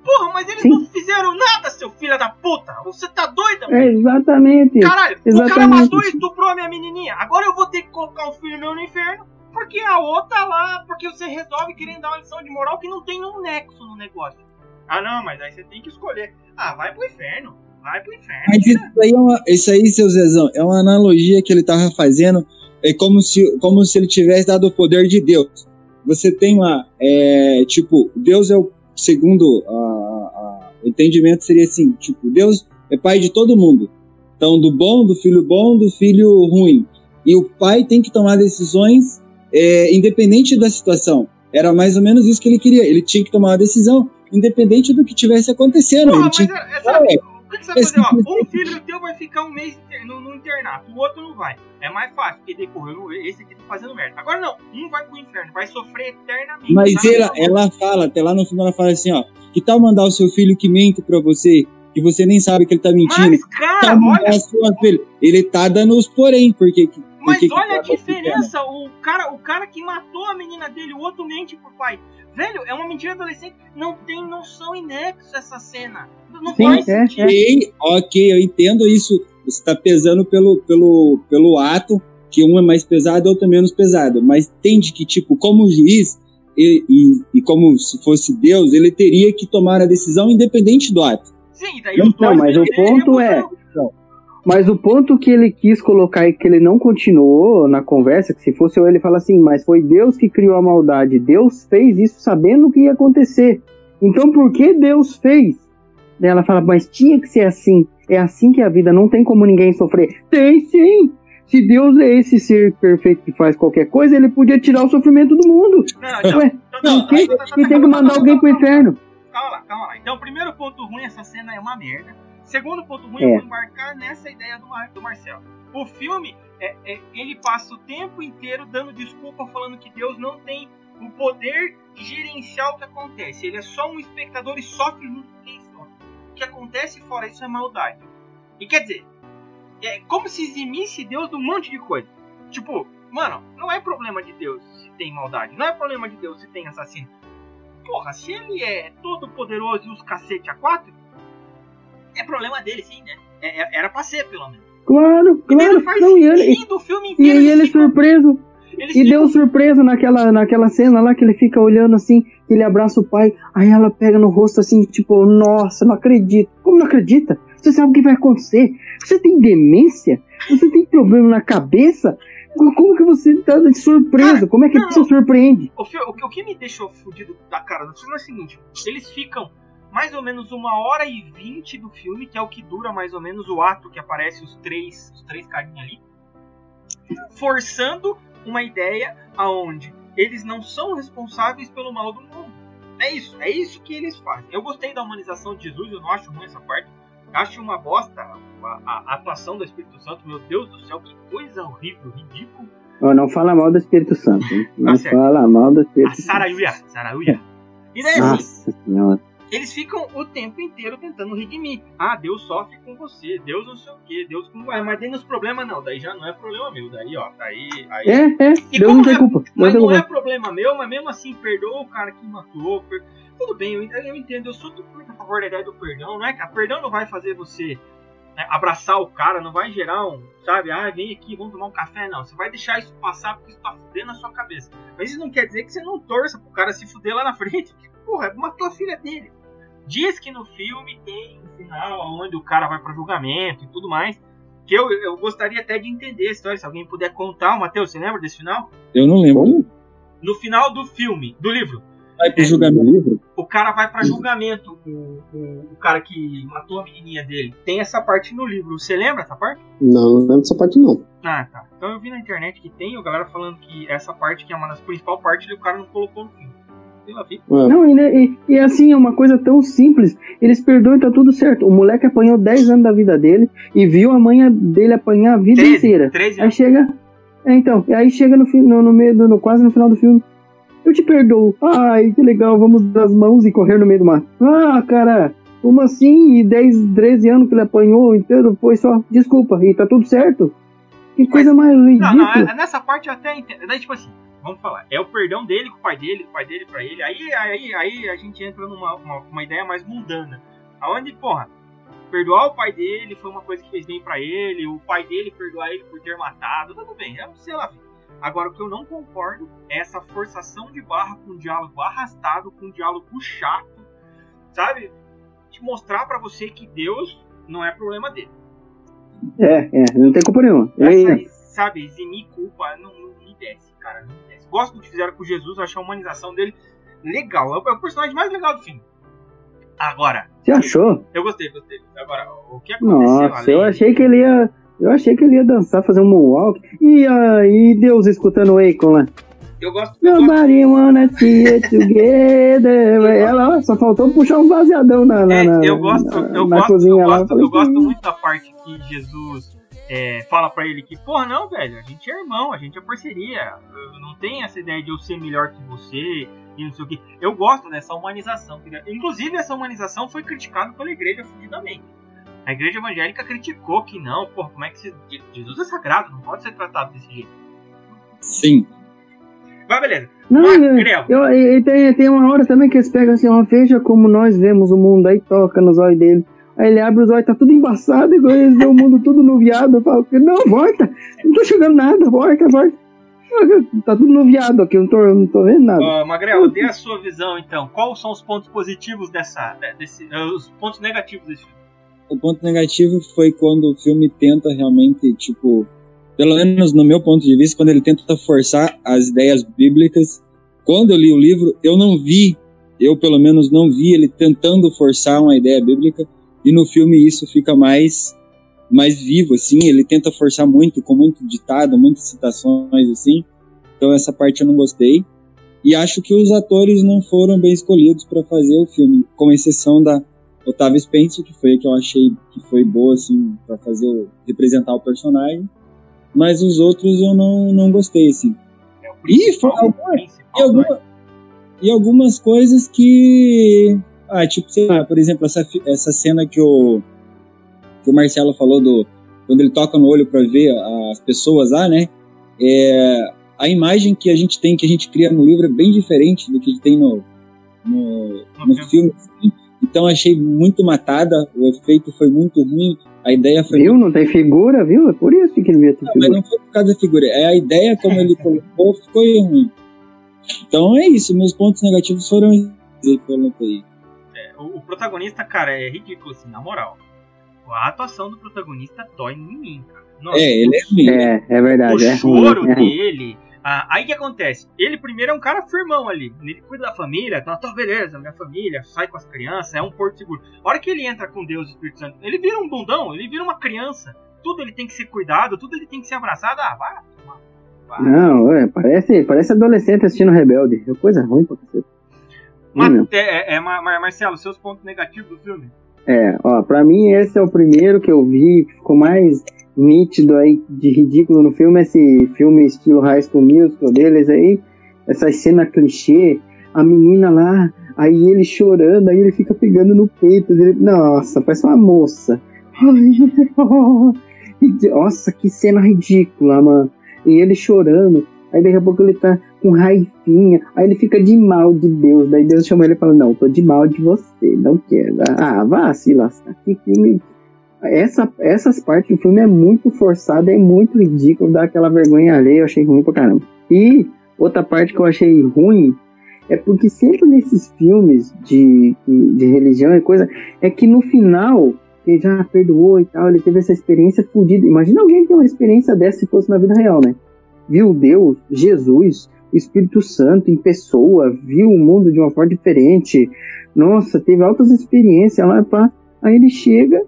Porra, mas eles Sim. não fizeram nada, seu filho da puta. Você tá doida, É, exatamente. Caralho, o cara Exatamente. matou e estuprou a minha menininha. Agora eu vou ter que colocar um filho meu no inferno. Porque a outra lá, porque você resolve querendo dar uma lição de moral que não tem um nexo no negócio. Ah não, mas aí você tem que escolher. Ah, vai pro inferno. Vai pro inferno. Mas isso aí, é uma, isso aí, seu Zezão, é uma analogia que ele tava fazendo. É como se, como se ele tivesse dado o poder de Deus. Você tem lá, é, tipo, Deus é o segundo a- a- o entendimento seria assim, tipo, Deus é pai de todo mundo. Então, do bom, do filho bom, do filho ruim. E o pai tem que tomar decisões é, independente da situação. Era mais ou menos isso que ele queria. Ele tinha que tomar uma decisão independente do que tivesse acontecendo. Porra, ele mas tinha é- essa- É. que, que que você vai Esse fazer? Ó, que- um filho teu vai ficar um mês no, no internato, o outro não vai. É mais fácil, porque decorreu esse aqui tá fazendo merda. Agora não, um vai pro inferno, vai sofrer eternamente. Mas tá? ela, ela fala, até lá no filme ela fala assim, ó. Que tal mandar o seu filho que mente pra você, que você nem sabe que ele tá mentindo? Mas, cara, mandar olha. Ele tá dando os porém, porque... mas que olha a tá diferença. O cara, o cara que matou a menina dele, o outro mente pro pai. Velho, é uma mentira adolescente. Não tem noção e nexo essa cena. Não Sim, faz é, sentido. Ok, ok, eu entendo isso. Você tá pesando pelo, pelo, pelo ato, que um é mais pesado e outro é menos pesado. Mas entende que, tipo, como juiz e, e, e como se fosse Deus, ele teria que tomar a decisão independente do ato. Sim, daí Não, dois mas o ponto é- botar- Mas o ponto que ele quis colocar e que ele não continuou na conversa, que se fosse eu, ele fala assim, mas foi Deus que criou a maldade. Deus fez isso sabendo o que ia acontecer. Então por que Deus fez? Daí ela fala, mas tinha que ser assim. É assim que é a vida, não tem como ninguém sofrer. Tem sim! Se Deus é esse ser perfeito que faz qualquer coisa, ele podia tirar o sofrimento do mundo. Não, não, Ué, então, por que tem que mandar alguém pro inferno? Calma lá, calma lá. Então, o primeiro ponto ruim, essa cena é uma merda. Segundo ponto ruim, É. eu vou embarcar nessa ideia do, Mar- do Marcelo. O filme, é, é, ele passa o tempo inteiro dando desculpa, falando que Deus não tem o poder de gerenciar o que acontece. Ele é só um espectador e sofre junto com quem sofre. O que acontece fora isso é maldade. E quer dizer, é como se eximisse Deus de um monte de coisa. Tipo, mano, não é problema de Deus se tem maldade. Não é problema de Deus se tem assassino. Porra, se ele é todo poderoso e os cacete a quatro, é problema dele, sim, né? É- é- era pra ser, pelo menos. Claro, E claro. faz Não, e ele, sentido o filme e inteiro. ele eles ficam- surpreso. eles E ficam- deu surpresa naquela, naquela cena lá que ele fica olhando assim, ele abraça o pai, aí ela pega no rosto assim, tipo, nossa, não acredito. Como não acredita? Você sabe o que vai acontecer? Você tem demência? Você tem problema na cabeça? Como que você tá de surpresa? Cara, Como é que não, você não. surpreende? O, o que- o que me deixou fudido da cara do filme é o seguinte: eles ficam mais ou menos uma hora e vinte do filme, que é o que dura mais ou menos o ato que aparece os três, os três carinhas ali, forçando uma ideia aonde eles não são responsáveis pelo mal do mundo. É isso, é isso que eles fazem. Eu gostei da humanização de Jesus, eu não acho ruim essa parte. Acho uma bosta a, a- a atuação do Espírito Santo, meu Deus do céu, que coisa horrível, ridículo. Ó, não fala mal do Espírito Santo. hein? Não Tá fala mal do A Espírito Santo. Saraúia, Saraúia. E daí Nossa senhora. Eles ficam o tempo inteiro tentando redimir. Ah, Deus sofre com você, Deus não sei o que, Deus com. Ah, mas tem nos problemas não, daí já não é problema meu, daí ó, daí. aí... É, é, E Deus não tem é- culpa. Mas não é problema meu, mas mesmo assim, perdoa o cara que matou. per- Tudo bem, eu, eu entendo, eu sou muito a favor da ideia do perdão, não é, cara? Perdão não vai fazer você né, abraçar o cara, não vai gerar um, sabe, ah, vem aqui, vamos tomar um café, não. Você vai deixar isso passar porque isso tá fudendo a sua cabeça. Mas isso não quer dizer que você não torça pro cara se fuder lá na frente, porque, porra, matou a filha dele. Diz que no filme tem um final onde o cara vai pro julgamento e tudo mais. Que eu, eu gostaria até de entender a história, se alguém puder contar. Matheus, você lembra desse final? Eu não lembro. No final do filme, do livro, Vai pro julgamento. o cara vai pra julgamento, o, o, o cara que matou a menininha dele. Tem essa parte no livro. Você lembra essa parte? Não, não lembro dessa parte não. Ah, tá. Então eu vi na internet que tem, a galera falando que essa parte, que é uma das principais partes, o cara não colocou no filme. É. Não, e, né, e, e assim, é uma coisa tão simples. Eles perdoam e tá tudo certo. O moleque apanhou 10 anos da vida dele e viu a mãe dele apanhar a vida 13, inteira. 13 Aí anos. chega. É, então, e aí chega no, fim, no, no meio do, no, quase no final do filme. Eu te perdoo. Ai, que legal, vamos dar as mãos e correr no meio do mato. Ah, cara, como assim? E 10, 13 anos que ele apanhou inteiro, foi só desculpa, e tá tudo certo? Que coisa mais Não, ridícula. não, é- nessa parte eu até entendo. Daí, tipo assim, vamos falar. É o perdão dele com o pai dele, o pai dele pra ele. Aí, aí, aí a gente entra numa uma, uma ideia mais mundana. Aonde, porra, perdoar o pai dele foi uma coisa que fez bem pra ele, o pai dele perdoar ele por ter matado, tudo bem, é sei lá. Agora, o que eu não concordo é essa forçação de barra com um diálogo arrastado, com um diálogo chato, sabe? De mostrar pra você que Deus não é problema dele. É, é, não tem culpa nenhuma. Essa, É, sabe, eximir culpa não, não me desce, cara. Não me desce. Gosto do que fizeram com Jesus, acho a humanização dele legal. É o, é personagem mais legal do filme. Agora, você achou? eu gostei, gostei. Agora, o que aconteceu Nossa, eu achei que ele ia. Eu achei que ele ia dançar, fazer um moonwalk. E aí, Deus escutando o Akon lá. Eu gosto. Eu gosto Nobody wanna see it together. Ela só faltou puxar um baseadão na, na, é, eu gosto, na, eu na gosto, cozinha eu lá. gosto, eu gosto "Hum". muito da parte que Jesus é, fala pra ele que, porra, não, velho, a gente é irmão, a gente é parceria. Eu Não tem essa ideia de eu ser melhor que você e não sei o que. Eu gosto dessa humanização. entendeu? Inclusive, essa humanização foi criticada pela igreja fudidamente. A igreja evangélica criticou que não, porra, como é que se, Jesus é sagrado, não pode ser tratado desse jeito. Sim. Mas beleza. Não, Mas, eu- Grel, eu- e tem, tem uma hora também que eles pegam assim, ó, veja como nós vemos o mundo, aí toca nos olhos dele. Aí ele abre os olhos, tá tudo embaçado, igual eles vê o mundo tudo no viado. Eu falo, não, volta, não tô chegando nada, volta, volta. Tá tudo no viado aqui, eu não tô, eu não tô vendo nada. Ó, Magrelo, dê a sua visão então. Quais são os pontos positivos dessa. Desse, eh, os pontos negativos desse filme? O ponto negativo foi quando o filme tenta realmente, tipo, pelo menos no meu ponto de vista, quando ele tenta forçar as ideias bíblicas. Quando eu li o livro, eu não vi, eu pelo menos não vi ele tentando forçar uma ideia bíblica, e no filme isso fica mais mais vivo, assim, ele tenta forçar muito, com muito ditado, muitas citações, assim. Então essa parte eu não gostei. E acho que os atores não foram bem escolhidos para fazer o filme, com exceção da Otávia Spencer, que foi a que eu achei que foi boa, assim, para fazer representar o personagem. Mas os outros eu não, não gostei, assim. É E foi- o principal, E, alguma- né? e algumas coisas que. Ah, tipo, sei lá, por exemplo, essa, essa cena que o, que o Marcelo falou do. Quando ele toca no olho para ver as pessoas lá, né? É, a imagem que a gente tem, que a gente cria no livro, é bem diferente do que tem no, no, no filme. assim. Então achei muito matada, o efeito foi muito ruim, a ideia foi Viu? Não tem figura, viu? É por isso que ele devia ter não, mas figura. não foi por causa da figura. É a ideia como ele colocou ficou ruim. Então é isso. Meus pontos negativos foram esses que eu notei. O, o protagonista, cara, é ridículo, assim, na moral. A atuação do protagonista dói em mim, cara. Nossa, É, ele é ruim. É, é verdade. o é ruim, choro é ruim. dele. Ah, aí o que acontece? Ele primeiro é um cara firmão ali. Ele cuida da família, tá, tá beleza, minha família, sai com as crianças, é um porto seguro. A hora que ele entra com Deus e Espírito Santo, ele vira um bundão, ele vira uma criança. Tudo ele tem que ser cuidado, tudo ele tem que ser abraçado. Ah, vai. Não, é, parece, parece adolescente assistindo Rebelde. É coisa ruim pra cacete. Mas, Hum, é, é, é, Mar- Mar- Marcelo, seus pontos negativos do filme? É, ó, pra mim esse é o primeiro que eu vi, que ficou mais nítido aí de ridículo no filme, esse filme estilo High School Musical deles aí, essa cena clichê, a menina lá, aí ele chorando, aí ele fica pegando no peito dele, nossa, parece uma moça. Nossa, que cena ridícula, mano. E ele chorando, aí daqui a pouco ele tá com raivinha, aí ele fica de mal de Deus, daí Deus chama ele e fala, não, tô de mal de você, não quero. Ah, vá se lascar, que filme... Essa, essas partes do filme é muito forçada, é muito ridículo, dá aquela vergonha alheia, eu achei ruim pra caramba. E outra parte que eu achei ruim é porque sempre nesses filmes de, de religião e coisa, é que no final ele já perdoou e tal, ele teve essa experiência fodida. Imagina alguém ter uma experiência dessa se fosse na vida real, né? Viu Deus, Jesus, o Espírito Santo em pessoa, viu o mundo de uma forma diferente. Nossa, teve altas experiências lá, pá. Aí ele chega,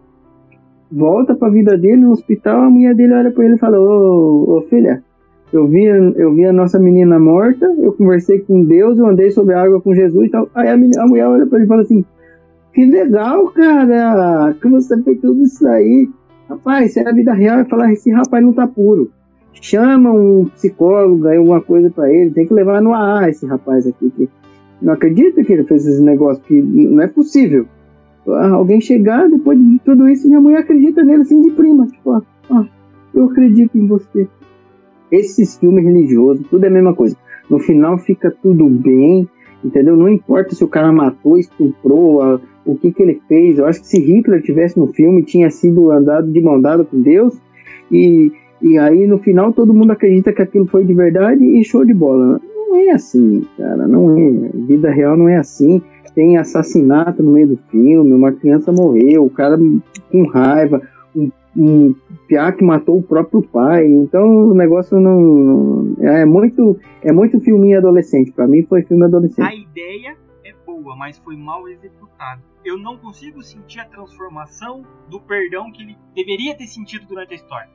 volta pra vida dele no hospital, a mulher dele olha pra ele e fala: Ô, ô filha, eu vi, eu vi a nossa menina morta, eu conversei com Deus, eu andei sobre a água com Jesus e tal. Aí a, menina- a mulher olha pra ele e fala assim: Que legal, cara, que você fez tudo isso aí. Rapaz, se é a vida real, vai falar: Esse rapaz não tá puro. Chama um psicólogo aí, alguma coisa pra ele, tem que levar no AA esse rapaz aqui. Que não acredita que ele fez esse negócio, que não é possível. Alguém chegar depois de tudo isso, minha mulher acredita nele assim de prima. Tipo, ó, ó, eu acredito em você. Esses filmes religiosos, tudo é a mesma coisa. No final fica tudo bem, entendeu? Não importa se o cara matou, estuprou, a- o que que ele fez. Eu acho que se Hitler tivesse no filme, tinha sido andado de mão dada com Deus. E, e aí no final todo mundo acredita que aquilo foi de verdade e show de bola. Não é assim, cara, não é. Vida real não é assim. Tem assassinato no meio do filme, uma criança morreu, o cara com raiva, um, um piá que matou o próprio pai. Então o negócio não, é muito é muito filminho adolescente. Pra mim foi filme A adolescente. ideia é boa, mas foi mal executada. Eu não consigo sentir a transformação do perdão que ele deveria ter sentido durante a história.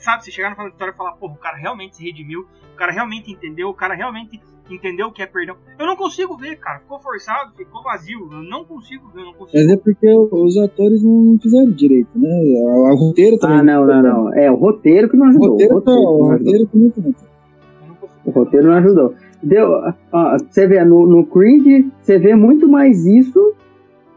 sabe, você chegar no final da história e falar, porra, o cara realmente se redimiu, o cara realmente entendeu, o cara realmente entendeu o que é perdão. Eu não consigo ver, cara. Ficou forçado, ficou vazio. Eu não consigo ver, eu não consigo. Mas é porque os atores não fizeram direito, né? O, o roteiro também. Ah, não, não, não. É o roteiro que não O ajudou. roteiro, tá, que o ajudou. roteiro que não consigo. O roteiro não ajudou. Deu, ó, você vê, no, no Creed, você vê muito mais isso,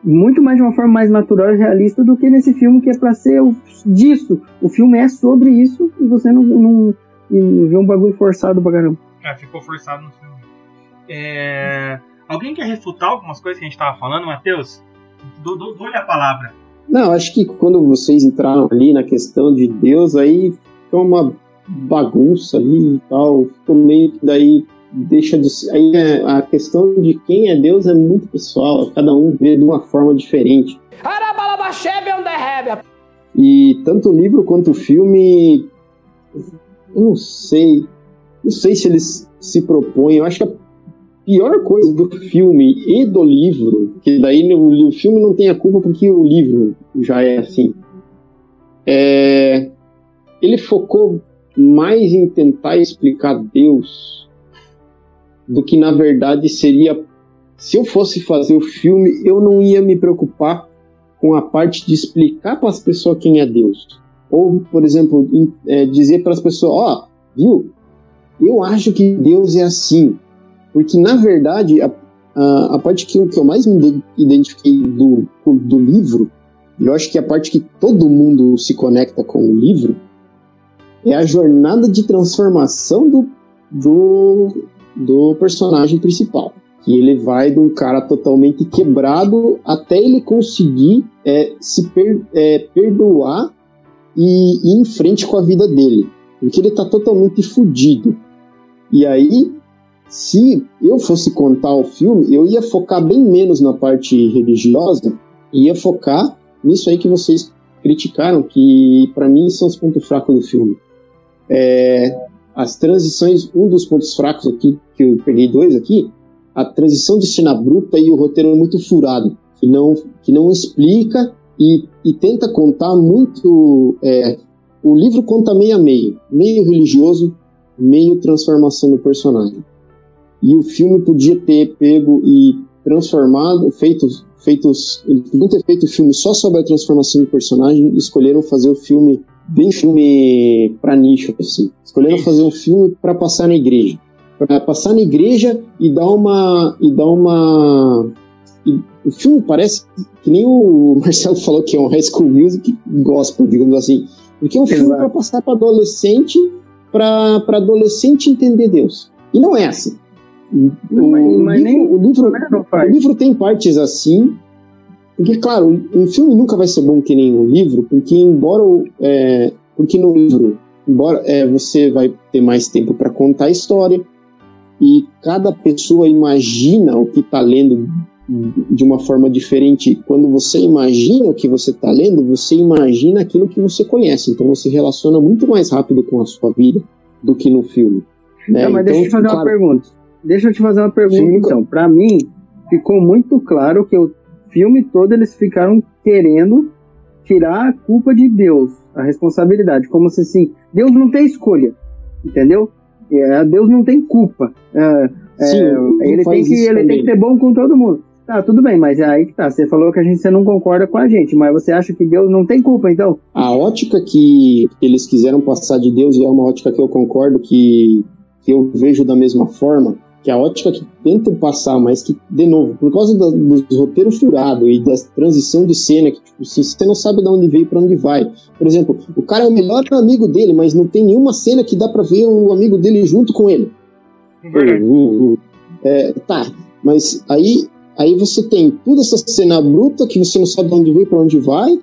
muito mais de uma forma mais natural e realista do que nesse filme que é pra ser o- disso. O filme é sobre isso e você não, não e vê um bagulho forçado pra caramba. É, ficou forçado no filme. É, Alguém quer refutar algumas coisas que a gente tava falando, Matheus? Dou- dou- Dou-lhe a palavra. Não, acho que quando vocês entraram ali na questão de Deus, aí ficou uma bagunça ali e tal. Ficou meio que daí deixa de ser. Aí é- a questão de quem é Deus é muito pessoal. Cada um vê de uma forma diferente. E tanto o livro quanto o filme, eu não sei. Não sei se eles se propõem. Eu acho que a pior coisa do filme e do livro, que daí o filme não tem a culpa porque o livro já é assim. É, ele focou mais em tentar explicar Deus do que na verdade seria. Se eu fosse fazer o filme, eu não ia me preocupar com a parte de explicar para as pessoas quem é Deus. Ou, por exemplo, em- é, dizer para as pessoas: Ó, viu? Eu acho que Deus é assim. Porque, na verdade, a, a, a parte que, eu- que eu mais me ide- identifiquei do, do livro, eu acho que a parte que todo mundo se conecta com o livro, é a jornada de transformação do, do, do personagem principal. Que ele vai de um cara totalmente quebrado até ele conseguir é, se per- é, perdoar e ir em frente com a vida dele. Porque ele tá totalmente fudido. E aí, se eu fosse contar o filme, eu ia focar bem menos na parte religiosa ia focar nisso aí que vocês criticaram, que para mim são os pontos fracos do filme. É, as transições, um dos pontos fracos aqui, que eu peguei dois aqui, a transição de cena bruta e o roteiro muito furado, que não, que não explica e, e tenta contar muito. é, o livro conta meio a meio, meio religioso, meio transformação do personagem. E o filme podia ter pego e transformado, feito, feitos, eles podiam ter feito o filme só sobre a transformação do personagem, escolheram fazer o filme bem filme pra nicho, assim. Escolheram fazer um filme para passar na igreja, para passar na igreja e dar uma e dar uma e o filme parece que nem o Marcelo falou que é um high school music gospel, digamos assim, porque é um filme Exato. para passar para adolescente, para adolescente entender Deus. E não é assim. O, Mas- mas livro, nem- o livro, o livro tem partes assim, porque, claro, um filme nunca vai ser bom que nem um livro, porque embora é, porque no livro, embora é, você vai ter mais tempo para contar a história e cada pessoa imagina o que está lendo de uma forma diferente. Quando você imagina o que você está lendo, você imagina aquilo que você conhece. Então você relaciona muito mais rápido com a sua vida do que no filme. né? Não, mas Então, deixa eu te fazer uma claro, pergunta. Deixa eu te fazer uma pergunta, Sim, nunca- então. Pra mim, ficou muito claro que o filme todo eles ficaram querendo tirar a culpa de Deus, a responsabilidade. Como se assim, Deus não tem escolha, entendeu? É, Deus não tem culpa. É, é, Sim, não ele tem, que, ele tem que ser bom com todo mundo. Tá, tudo bem, mas é aí que tá. Você falou que a gente você não concorda com a gente, mas você acha que Deus não tem culpa, então? A ótica que eles quiseram passar de Deus e é uma ótica que eu concordo que, que eu vejo da mesma forma, que a ótica que tentam passar, mas que, de novo, por causa da- dos roteiros furados e da transição de cena, que tipo, assim, você não sabe de onde veio e pra onde vai. Por exemplo, o cara é o melhor amigo dele, mas não tem nenhuma cena que dá pra ver o amigo dele junto com ele. É, tá, mas aí, aí você tem toda essa cena bruta que você não sabe de onde veio pra onde vai.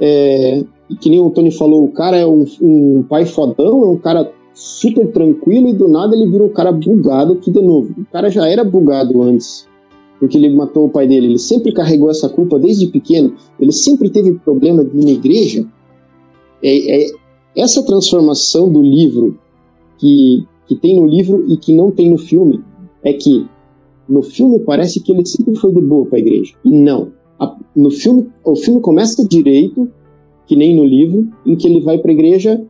É, que nem o Tony falou, o cara é um, um pai fodão, é um cara super tranquilo e do nada ele vira um cara bugado que, de novo, o cara já era bugado antes, porque ele matou o pai dele. Ele sempre carregou essa culpa desde pequeno. Ele sempre teve problema de ir na igreja. É, é essa transformação do livro que, que tem no livro e que não tem no filme é que no filme parece que ele sempre foi de boa para a igreja. E não. A- no filme, o filme começa direito, que nem no livro, em que ele vai para a igreja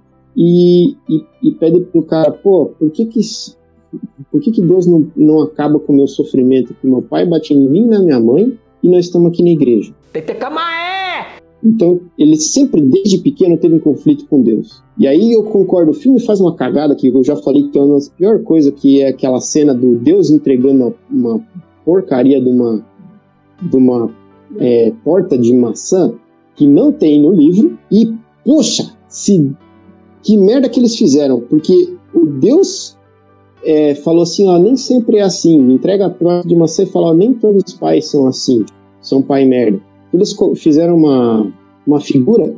e, e, e pede pro cara, pô, por que que, por que, que Deus não, não acaba com o meu sofrimento? Que meu pai bate em mim na minha mãe e nós estamos aqui na igreja. Então, ele sempre, desde pequeno, teve um conflito com Deus. E aí eu concordo, o filme faz uma cagada que eu já falei que é uma das piores coisas, que é aquela cena do Deus entregando uma, uma porcaria de uma, de uma é, torta de maçã que não tem no livro. E, poxa, se, que merda que eles fizeram, porque o Deus é, falou assim, ó, nem sempre é assim, entrega a torta de maçã e fala, ó, nem todos os pais são assim, são pai merda. Eles fizeram uma, uma figura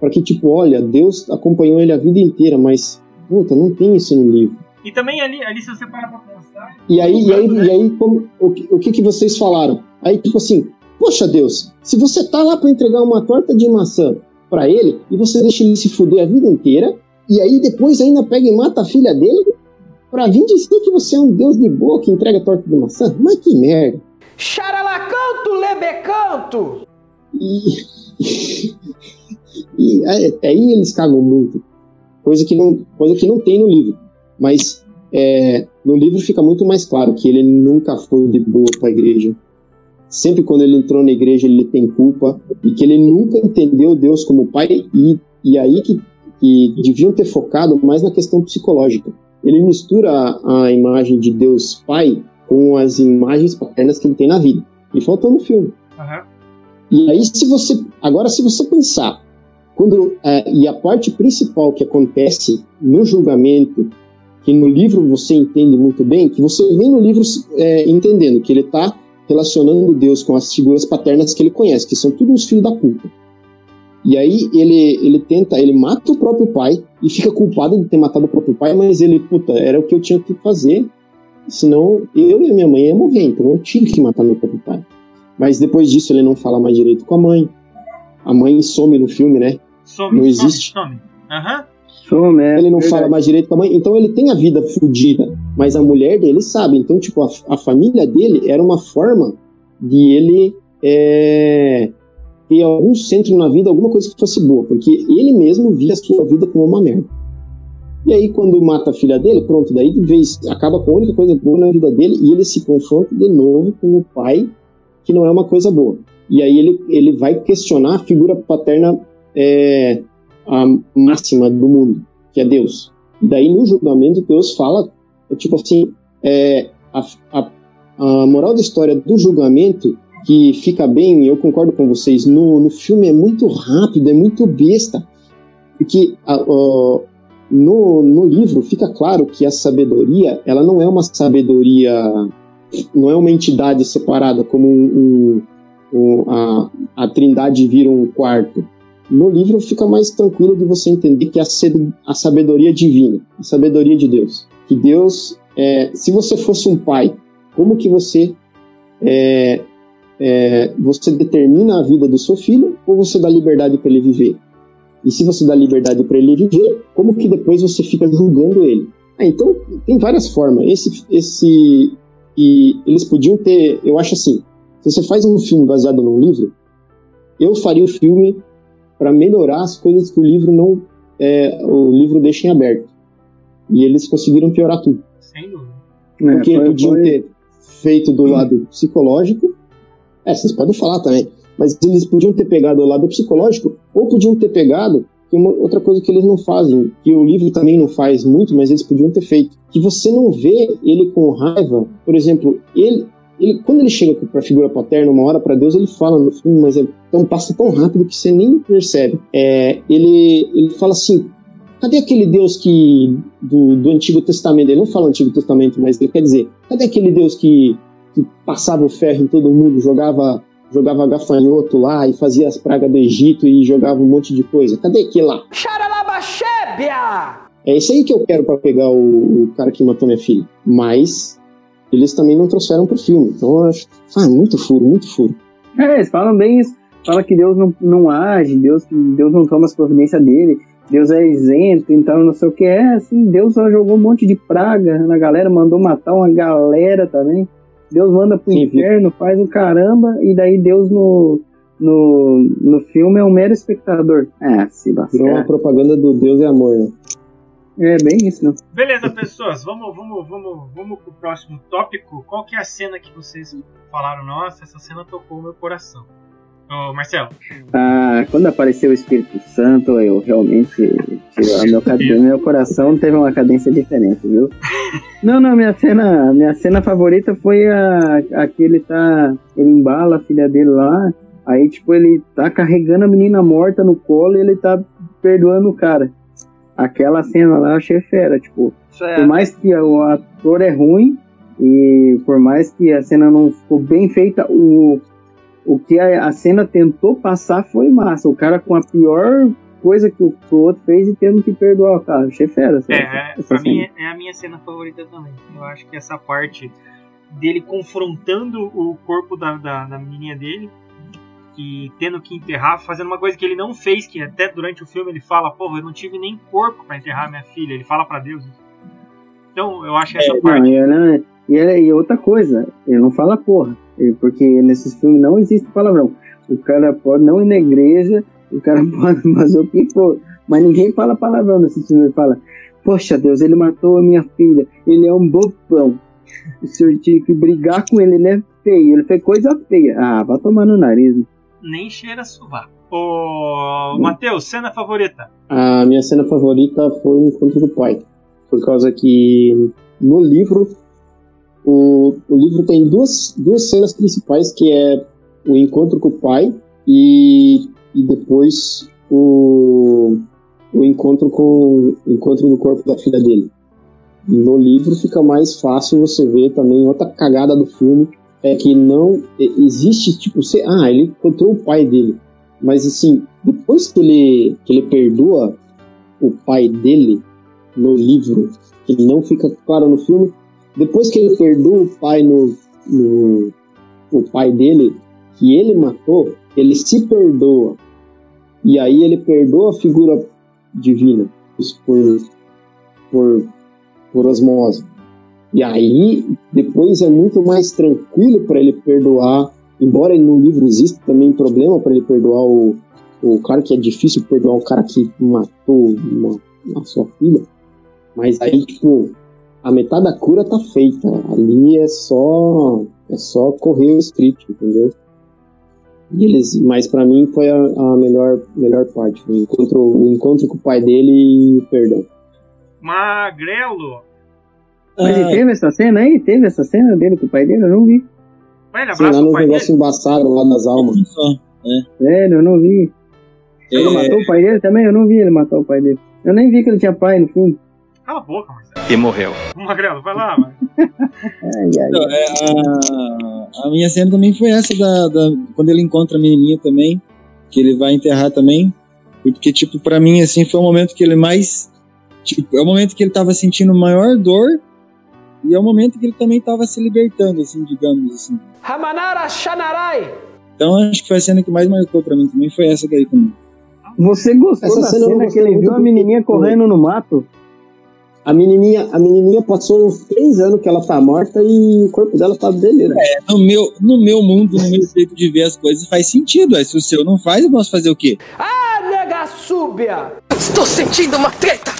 para que, tipo, olha, Deus acompanhou ele a vida inteira, mas, puta, não tem isso no livro. E também ali, ali se você parar pra pensar. E aí, e aí, e aí como, o, que, o que que vocês falaram? Aí, tipo assim, poxa Deus, se você tá lá para entregar uma torta de maçã para ele e você deixa ele se fuder a vida inteira, e aí depois ainda pega e mata a filha dele pra vir dizer que você é um Deus de boa que entrega torta de maçã? Mas que merda. Charalacanto, lebecanto! E, e aí, aí eles cagam muito. Coisa que não, coisa que não tem no livro. Mas é, no livro fica muito mais claro que ele nunca foi de boa com a igreja. Sempre quando ele entrou na igreja ele tem culpa e que ele nunca entendeu Deus como pai e, e aí que, que deviam ter focado mais na questão psicológica. Ele mistura a, a imagem de Deus pai com as imagens paternas que ele tem na vida. E faltou no filme. Aham. E aí, se você. Agora, se você pensar, quando. é, e a parte principal que acontece no julgamento, que no livro você entende muito bem, que você vem no livro é, entendendo que ele está relacionando Deus com as figuras paternas que ele conhece, que são todos os filhos da puta. E aí ele, ele tenta, ele mata o próprio pai e fica culpado de ter matado o próprio pai, mas ele, puta, era o que eu tinha que fazer, senão eu e a minha mãe ia morrer, então eu tinha que matar meu próprio pai. Mas depois disso ele não fala mais direito com a mãe. A mãe some no filme, né? Some, Não existe. some, some. Aham. Some, é. Ele não verdade. fala mais direito com a mãe, então ele tem a vida fodida, mas a mulher dele sabe. Então, tipo, a, a família dele era uma forma de ele é, ter algum centro na vida, alguma coisa que fosse boa, porque ele mesmo via a sua vida como uma merda. E aí, quando mata a filha dele, pronto, daí vez acaba com a única coisa boa na vida dele e ele se confronta de novo com o pai, que não é uma coisa boa. E aí ele, ele vai questionar a figura paterna é, a máxima do mundo, que é Deus. E daí no julgamento Deus fala, é tipo assim, é, a, a, a moral da história do julgamento que fica bem, eu concordo com vocês, no, no filme é muito rápido, é muito besta, porque no, no livro fica claro que a sabedoria, ela não é uma sabedoria, não é uma entidade separada, como um, um- um- a, a trindade vira um quarto. No livro fica mais tranquilo de você entender que é a sabedoria divina, a sabedoria de Deus. Que Deus, é, se você fosse um pai, como que você é, é, você determina a vida do seu filho ou você dá liberdade para ele viver? E se você dá liberdade para ele viver, como que depois você fica julgando ele? Ah, então tem várias formas. Esse, esse e eles podiam ter, eu acho assim, se você faz um filme baseado num livro, eu faria o filme para melhorar as coisas que o livro não, é, o livro deixa em aberto. E eles conseguiram piorar tudo. Sem dúvida. É, Porque foi- podiam foi- ter feito do lado psicológico. É, vocês podem falar também. Mas eles podiam ter pegado o lado psicológico, ou podiam ter pegado uma outra coisa que eles não fazem, que o livro também não faz muito, mas eles podiam ter feito. Que você não vê ele com raiva. Por exemplo, ele, ele quando ele chega pra figura paterna, uma hora pra Deus, ele fala no filme, mas é tão, passa tão rápido que você nem percebe. É, ele, ele fala assim: cadê aquele Deus que do, do Antigo Testamento? Ele não fala Antigo Testamento, mas ele quer dizer: cadê aquele Deus que, que passava o ferro em todo mundo, jogava jogava gafanhoto lá e fazia as pragas do Egito e jogava um monte de coisa? Cadê aquele lá? É esse aí que eu quero pra pegar o, o cara que matou minha filha. Mas eles também não trouxeram pro filme. Então eu acho. Ah, muito furo, muito furo. É, eles falam bem isso. Fala que Deus não, não age, Deus, que Deus não toma as providências dele, Deus é isento, então não sei o que é. Assim, Deus só jogou um monte de praga na galera, mandou matar uma galera também. Deus manda pro Sim, inferno, faz o caramba, e daí Deus no, no, no filme é um mero espectador. É, se Virou uma propaganda do Deus é amor, né? É bem isso, não. Beleza, pessoas, vamos, vamos, vamos, vamos pro próximo tópico. Qual que é a cena que vocês falaram? Nossa, essa cena tocou o meu coração. Ô, Marcelo. Ah, quando apareceu o Espírito Santo, eu realmente tirou meu, meu coração teve uma cadência diferente, viu? Não, não, minha cena, minha cena favorita foi a, a que ele tá, ele embala a filha dele lá, aí tipo ele tá carregando a menina morta no colo e ele tá perdoando o cara. Aquela cena lá eu achei fera, tipo, por mais que o ator é ruim e por mais que a cena não ficou bem feita, o o que a, a cena tentou passar foi massa. O cara com a pior coisa que o, que o outro fez e tendo que perdoar o cara. Achei fera. essa- É, é, essa mim é, é a minha cena favorita também. Eu acho que essa parte dele confrontando o corpo da, da, da menininha dele e tendo que enterrar, fazendo uma coisa que ele não fez, que até durante o filme ele fala, porra, eu não tive nem corpo pra enterrar minha filha. Ele fala pra Deus. Então, eu acho essa Não, parte. ela- e, ela- e outra coisa, ele não fala porra. Porque nesses filmes não existe palavrão. O cara pode não ir na igreja, o cara pode fazer o que for. Mas ninguém fala palavrão nesse filme. Ele fala, poxa Deus, ele matou a minha filha. Ele é um bobão. O senhor tinha que brigar com ele, ele é feio. Ele fez coisa feia. Ah, vai tomar no nariz. Nem cheira suvar. Ô, Matheus, cena favorita? A minha cena favorita foi o encontro do pai. Por causa que no livro, o, o livro tem duas, duas cenas principais, que é o encontro com o pai e, e depois o, o encontro com o encontro do corpo da filha dele. No livro fica mais fácil você ver também outra cagada do filme é que não existe tipo você, ah ele encontrou o pai dele mas assim depois que ele que ele perdoa o pai dele no livro que não fica claro no filme depois que ele perdoa o pai no, no o pai dele que ele matou ele se perdoa e aí ele perdoa a figura divina por por por osmose e aí, depois é muito mais tranquilo para ele perdoar, embora no livro exista também problema para ele perdoar o, o cara que é difícil perdoar o cara que matou uma, a sua filha. Mas aí, tipo, a metade da cura tá feita. Ali é só é só correr o script, entendeu? E eles, mas para mim foi a, a melhor melhor parte, o encontro, o encontro com o pai dele e o perdão. Magrelo. Mas Ah. ele teve essa cena aí? Teve essa cena dele com o pai dele? Eu não vi. Vai, ele abraça lá o nos negócios embaçados lá das almas. Só. Sério, eu não vi. Ele É, matou o pai dele também? Eu não vi ele matar o pai dele. Eu nem vi que ele tinha pai no filme. Cala a boca, Marcelo. E morreu. Magrelo, vai lá, mano. Então, é, a, a minha cena também foi essa da, da- quando ele encontra a menininha também, que ele vai enterrar também. Porque, tipo, pra mim, assim, foi o momento que ele mais. Tipo, é o momento que ele tava sentindo maior dor e é o momento que ele também tava se libertando, assim, digamos assim. Ramanara Shanarai. Então, acho que foi a cena que mais marcou pra mim também, foi essa daí também. Você gostou Essa da cena cena, que ele viu a menininha correndo no mato? A menininha, a menininha passou uns três anos que ela tá morta e o corpo dela tá beleza. No meu, no meu mundo, no meu jeito de ver as coisas, faz sentido. Aí, se o seu não faz, eu posso fazer o quê? Ah, nega súbia. Estou sentindo uma treta!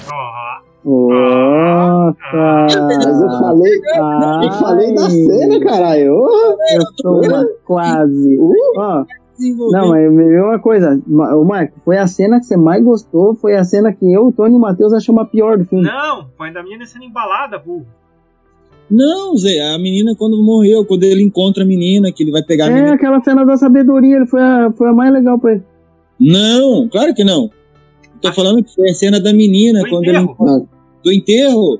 Nossa! Mas eu falei, eu falei da cena, caralho. Eu sou uma quase. Ó, Desenvolver. não, mas me vê uma coisa. Ô, Marco, foi a cena que você mais gostou, foi a cena que eu, o Tony e o Matheus achamos a pior do filme. Não, foi da menina sendo embalada, burro. Não, Zé, a menina quando morreu, quando ele encontra a menina, que ele vai pegar a É, menina. aquela cena da sabedoria, ele foi a, foi a mais legal pra ele. Não, claro que não. Tô falando que foi a cena da menina, Do quando enterro. ele. Do enterro.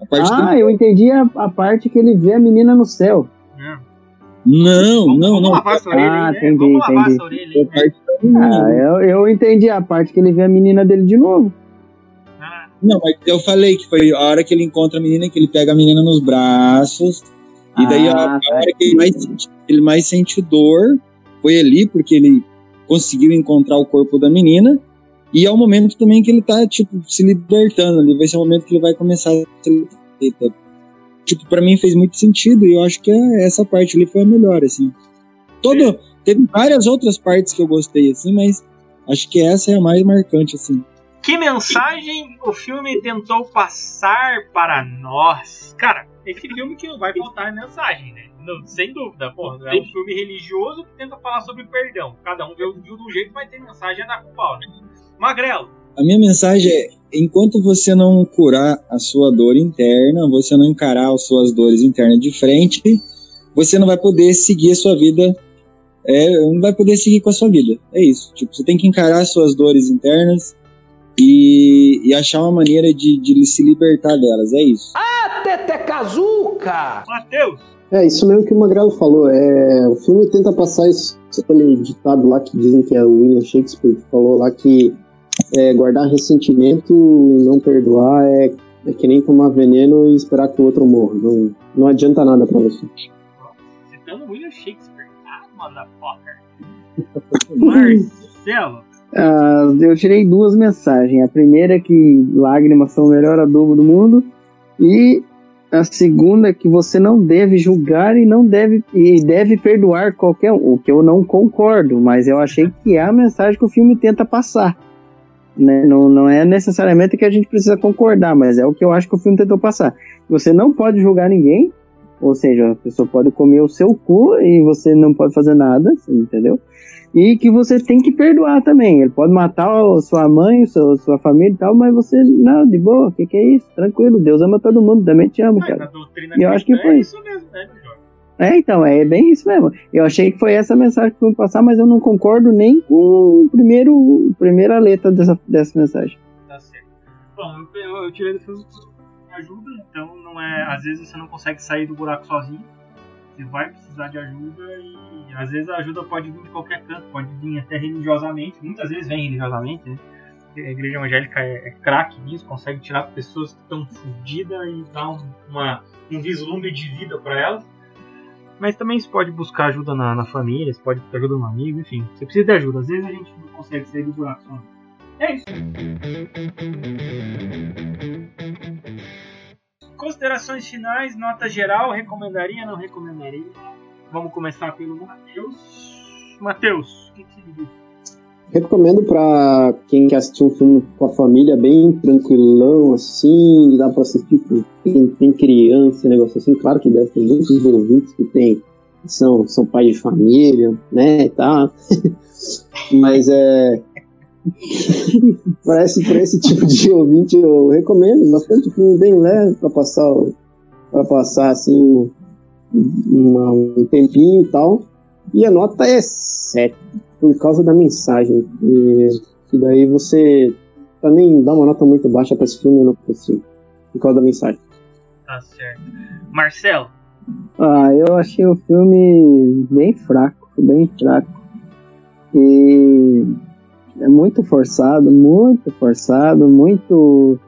A parte Ah, do... eu entendi a, a parte que ele vê a menina no céu. Não, Vamos, não, vamos não. lavar essa orelha Ah, né? entendi, Vamos lavar entendi. essa orelha Foi aí. a parte da menina. Ah, eu, eu entendi a parte que ele vê a menina dele de novo. Ah, Não, mas eu falei que foi a hora que ele encontra a menina, que ele pega a menina nos braços. E daí a, Ah, a tá. hora que ele mais, sente, ele mais sente dor foi ali, porque ele conseguiu encontrar o corpo da menina. E é o momento também que ele tá, tipo, se libertando ali. Vai ser o momento que ele vai começar a se libertar. Tipo, pra mim fez muito sentido. E eu acho que é- essa parte ali foi a melhor, assim. Todo, teve várias outras partes que eu gostei, assim, mas acho que essa é a mais marcante, assim. Que mensagem o filme tentou passar para nós? Cara, esse filme que não vai faltar mensagem, né? Não, sem dúvida, porra. É um filme religioso que tenta falar sobre perdão. Cada um viu de um jeito, mas tem mensagem na pau, né? Magrelo. A minha mensagem é: enquanto você não curar a sua dor interna, você não encarar as suas dores internas de frente, você não vai poder seguir a sua vida. É, não vai poder seguir com a sua vida. É isso. Tipo, você tem que encarar as suas dores internas e, e achar uma maneira de, de se libertar delas. É isso. Ah, Tete Kazuca! Matheus! É, isso mesmo que o Magrelo falou. É, o filme tenta passar isso, aquele ditado lá que dizem que é o William Shakespeare que falou lá que é, guardar ressentimento e não perdoar é, é que nem tomar veneno e esperar que o outro morra. Não, não adianta nada pra você. Citando William Shakespeare. Ah, motherfucker. Marcelo. Ah, eu tirei duas mensagens. A primeira é que lágrimas são o melhor adubo do mundo. E a segunda é que você não deve julgar e não deve e deve perdoar qualquer um. O que eu não concordo, mas eu achei que é a mensagem que o filme tenta passar. Né? Não, não é necessariamente que a gente precisa concordar, mas é o que eu acho que o filme tentou passar. Você não pode julgar ninguém, ou seja, a pessoa pode comer o seu cu e você não pode fazer nada, entendeu? E que você tem que perdoar também. Ele pode matar a sua mãe, sua, sua família e tal, mas você, não, de boa, o que, que é isso? Tranquilo, Deus ama todo mundo, também te amo, cara. E eu acho que foi é isso. isso mesmo, né? É, então, é bem isso mesmo. Eu achei que foi essa mensagem que eu passar, mas eu não concordo nem com o primeiro, a primeira letra dessa, dessa mensagem. Tá certo. Bom, eu, tirei do filme ajuda, então não é. Às vezes você não consegue sair do buraco sozinho. Você vai precisar de ajuda e às vezes a ajuda pode vir de qualquer canto, pode vir até religiosamente. Muitas vezes vem religiosamente, né? A igreja evangélica é, é craque nisso, consegue tirar pessoas que estão fodidas e dar um, uma, um vislumbre de vida para elas. Mas também você pode buscar ajuda na, na família, você pode pedir ajuda no amigo, enfim. Você precisa de ajuda. Às vezes a gente não consegue sair do buraco sozinho. É isso. Considerações finais, nota geral, recomendaria, não recomendaria? Vamos começar pelo Matheus. Matheus, o que, que você diz? Recomendo pra quem quer assistir um filme com a família bem tranquilão, assim, dá pra assistir com quem tem criança, negócio assim. Claro que deve ter muitos ouvintes que tem, são, são pais de família, né, e tal. Mas é. Parece pra esse tipo de ouvinte eu recomendo bastante filme bem leve pra passar, pra passar assim um, um tempinho e tal. E a nota é 7 por causa da mensagem. E, e daí você também dá uma nota muito baixa pra esse filme, eu não consigo. Por causa da mensagem. Tá certo. Marcelo, Ah, eu achei o filme bem fraco, bem fraco. E é muito forçado, muito forçado, muito.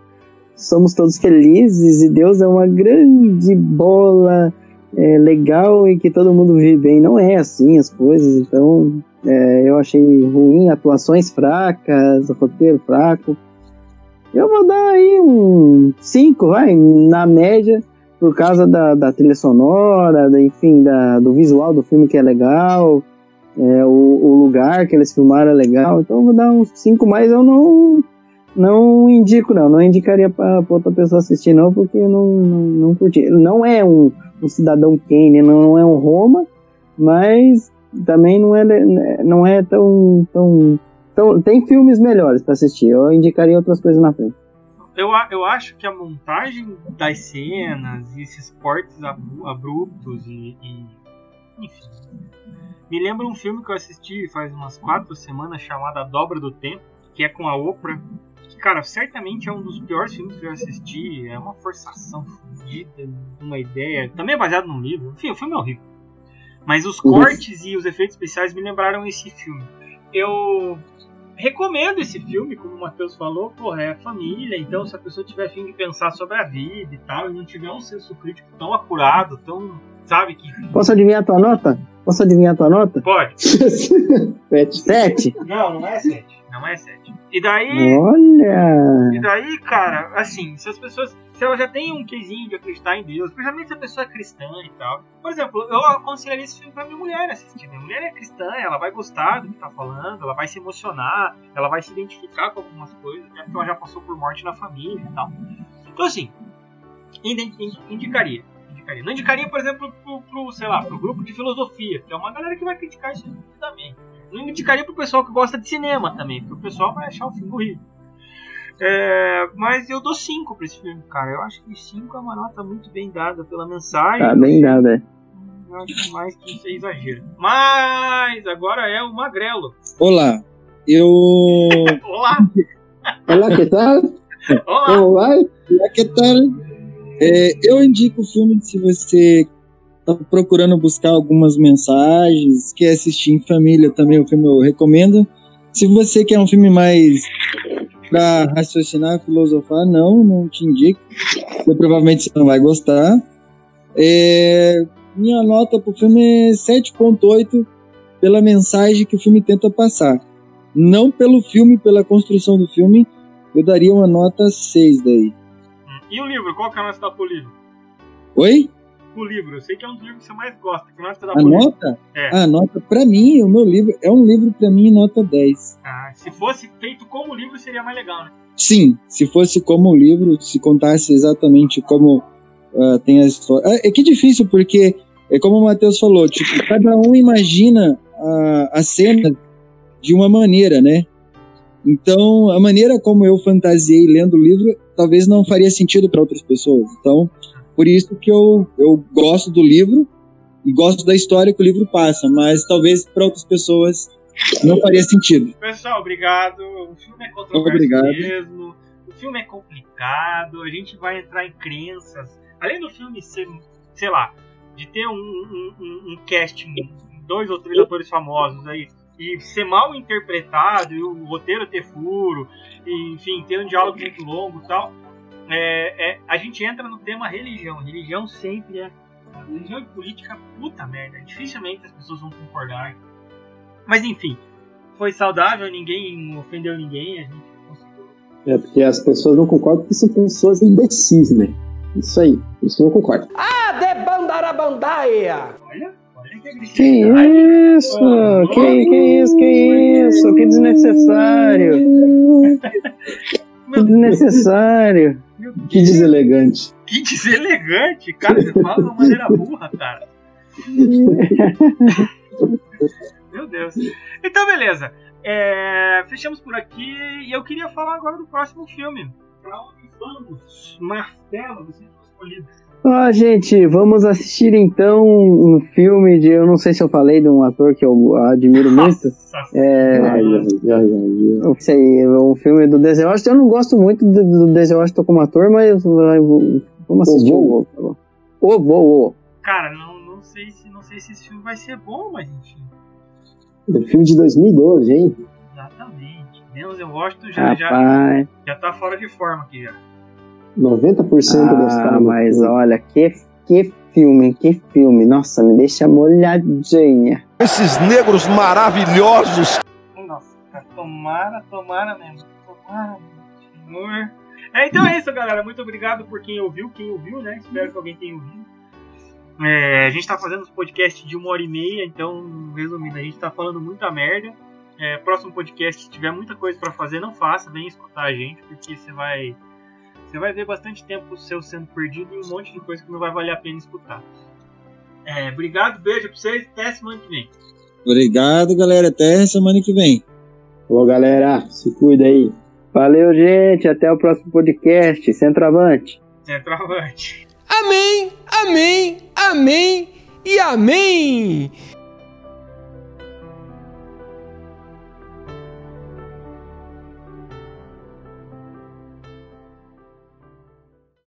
Somos todos felizes e Deus é uma grande bola é, legal e que todo mundo vive bem. Não é assim as coisas, então é, eu achei ruim, atuações fracas, roteiro fraco. Eu vou dar aí um 5, vai, na média por causa da, da trilha sonora, da, enfim, da, do visual do filme que é legal, é, o, o lugar que eles filmaram é legal, então eu vou dar uns 5, mas eu não, não indico não, não indicaria para outra pessoa assistir não, porque não, não, não curti. Não é um, um Cidadão Kane, não é um Roma, mas também não é, não é tão, tão, tão... Tem filmes melhores para assistir, eu indicaria outras coisas na frente. eu, eu acho que a montagem das cenas e esses cortes abru- abruptos e, e- Enfim. Me lembra um filme que eu assisti faz umas quatro semanas chamado A Dobra do Tempo, que é com a Oprah. Cara, certamente é um dos piores filmes que eu assisti. É uma forçação fodida, uma ideia. Também é baseado num livro. Enfim, o filme é horrível. Mas os Uhum. cortes e os efeitos especiais me lembraram esse filme. Eu recomendo esse filme, como o Matheus falou, porra, é família, então se a pessoa tiver fim de pensar sobre a vida e tal, e não tiver um senso crítico tão apurado, tão, sabe, que Posso adivinhar a tua nota? Posso adivinhar a tua nota? pode. Sete? Não, não é 7. Não é 7. E daí. Olha! E daí, cara, assim, se as pessoas. Se ela já tem um quesinho de acreditar em Deus, principalmente se a pessoa é cristã e tal. Por exemplo, eu aconselharia esse filme pra minha mulher assistir. Minha mulher é cristã, ela vai gostar do que tá falando, ela vai se emocionar, ela vai se identificar com algumas coisas, né? Porque ela já passou por morte na família e tal. Então, assim, indi- indi- indicaria. indicaria. Não indicaria, por exemplo, pro, pro, sei lá, pro grupo de filosofia, que é uma galera que vai criticar isso também. Não indicaria pro pessoal que gosta de cinema também, porque o pessoal vai achar o filme horrível. É, mas eu dou 5 pra esse filme, cara. Eu acho que 5 é uma nota muito bem dada pela mensagem. Tá bem dado, é. Eu acho mais que isso é exagero. Mas agora é o Magrelo. Olá, eu. Olá! Olá, que tal? Olá! Olá, que tal? É, eu indico o filme se você tá procurando buscar algumas mensagens, quer assistir em família também, o filme eu recomendo. Se você quer um filme mais pra raciocinar, filosofar, não, não te indico. Você provavelmente você não vai gostar. É, minha nota pro filme é 7.8 pela mensagem que o filme tenta passar. Não pelo filme, pela construção do filme, eu daria uma nota 6 daí. E o livro? Qual que é a nota dá pro livro? Oi? O livro, eu sei que é um dos livros que você mais gosta. Que nota dá A nota? É. A nota, pra mim, o meu livro é um livro pra mim nota 10. Ah, se fosse feito como livro, seria mais legal, né? Sim, se fosse como o livro, se contasse exatamente como ah, tem a história. É, é que difícil, porque é como o Matheus falou, tipo, cada um imagina a, a cena de uma maneira, né? Então, a maneira como eu fantasiei lendo o livro, talvez não faria sentido para outras pessoas. Então, por isso que eu, eu gosto do livro e gosto da história que o livro passa, mas talvez para outras pessoas não faria sentido. Pessoal, obrigado. O filme é controverso Obrigado. mesmo. O filme é complicado. A gente vai entrar em crenças. Além do filme ser, sei lá, de ter um, um, um, um casting, dois ou três atores famosos aí, e ser mal interpretado, e o roteiro ter furo, e, enfim, ter um diálogo muito longo e tal. É, é, a gente entra no tema religião. Religião sempre é. Religião e política, puta merda. Dificilmente as pessoas vão concordar. Mas enfim, foi saudável, ninguém ofendeu ninguém, a gente conseguiu. É porque as pessoas não concordam porque são pessoas imbecis, né? Isso aí. Isso que eu não concordo. Ah, de bandarabandaia! Olha, olha que Que agressividade. isso? Que, que isso? Que isso? Que desnecessário! Que desnecessário! Que deselegante. Que deselegante, cara, você fala de uma maneira burra, cara. Meu Deus. Então, beleza. É, fechamos por aqui e eu queria falar agora do próximo filme. Pra onde vamos? Marcelo, você foi escolhido. Ah, gente, vamos assistir então um filme de. Eu não sei se eu falei de um ator que eu admiro muito. É. Ai, ai, ai. Não sei, é um filme do Denzel Washington. Eu não gosto muito do, do Denzel Washington como ator, mas vamos assistir Ô, o Vô, tá bom? Ô, vô, ô. Cara, não, não, sei se, não sei se esse filme vai ser bom, mas enfim. É filme de 2012, hein? Exatamente. Denzel Washington já, já, já tá fora de forma aqui já. 90% Ah, gostaram. mas olha, que, que filme, que filme. Nossa, me deixa molhadinha. Esses negros maravilhosos. Nossa, cara, tomara, tomara mesmo. Tomara, meu senhor. É, então é isso, galera. Muito obrigado por quem ouviu, quem ouviu, né? Espero que alguém tenha ouvido. É, a gente tá fazendo os podcasts de uma hora e meia, então, resumindo, a gente tá falando muita merda. É, próximo podcast, se tiver muita coisa pra fazer, não faça, vem escutar a gente, porque você vai. Você vai ver bastante tempo seu sendo perdido e um monte de coisa que não vai valer a pena escutar. É, obrigado, beijo pra vocês, até semana que vem. Obrigado, galera. Até semana que vem. Ô, galera, se cuida aí. Valeu, gente. Até o próximo podcast. Centroavante. Centroavante. Amém, amém, amém e amém!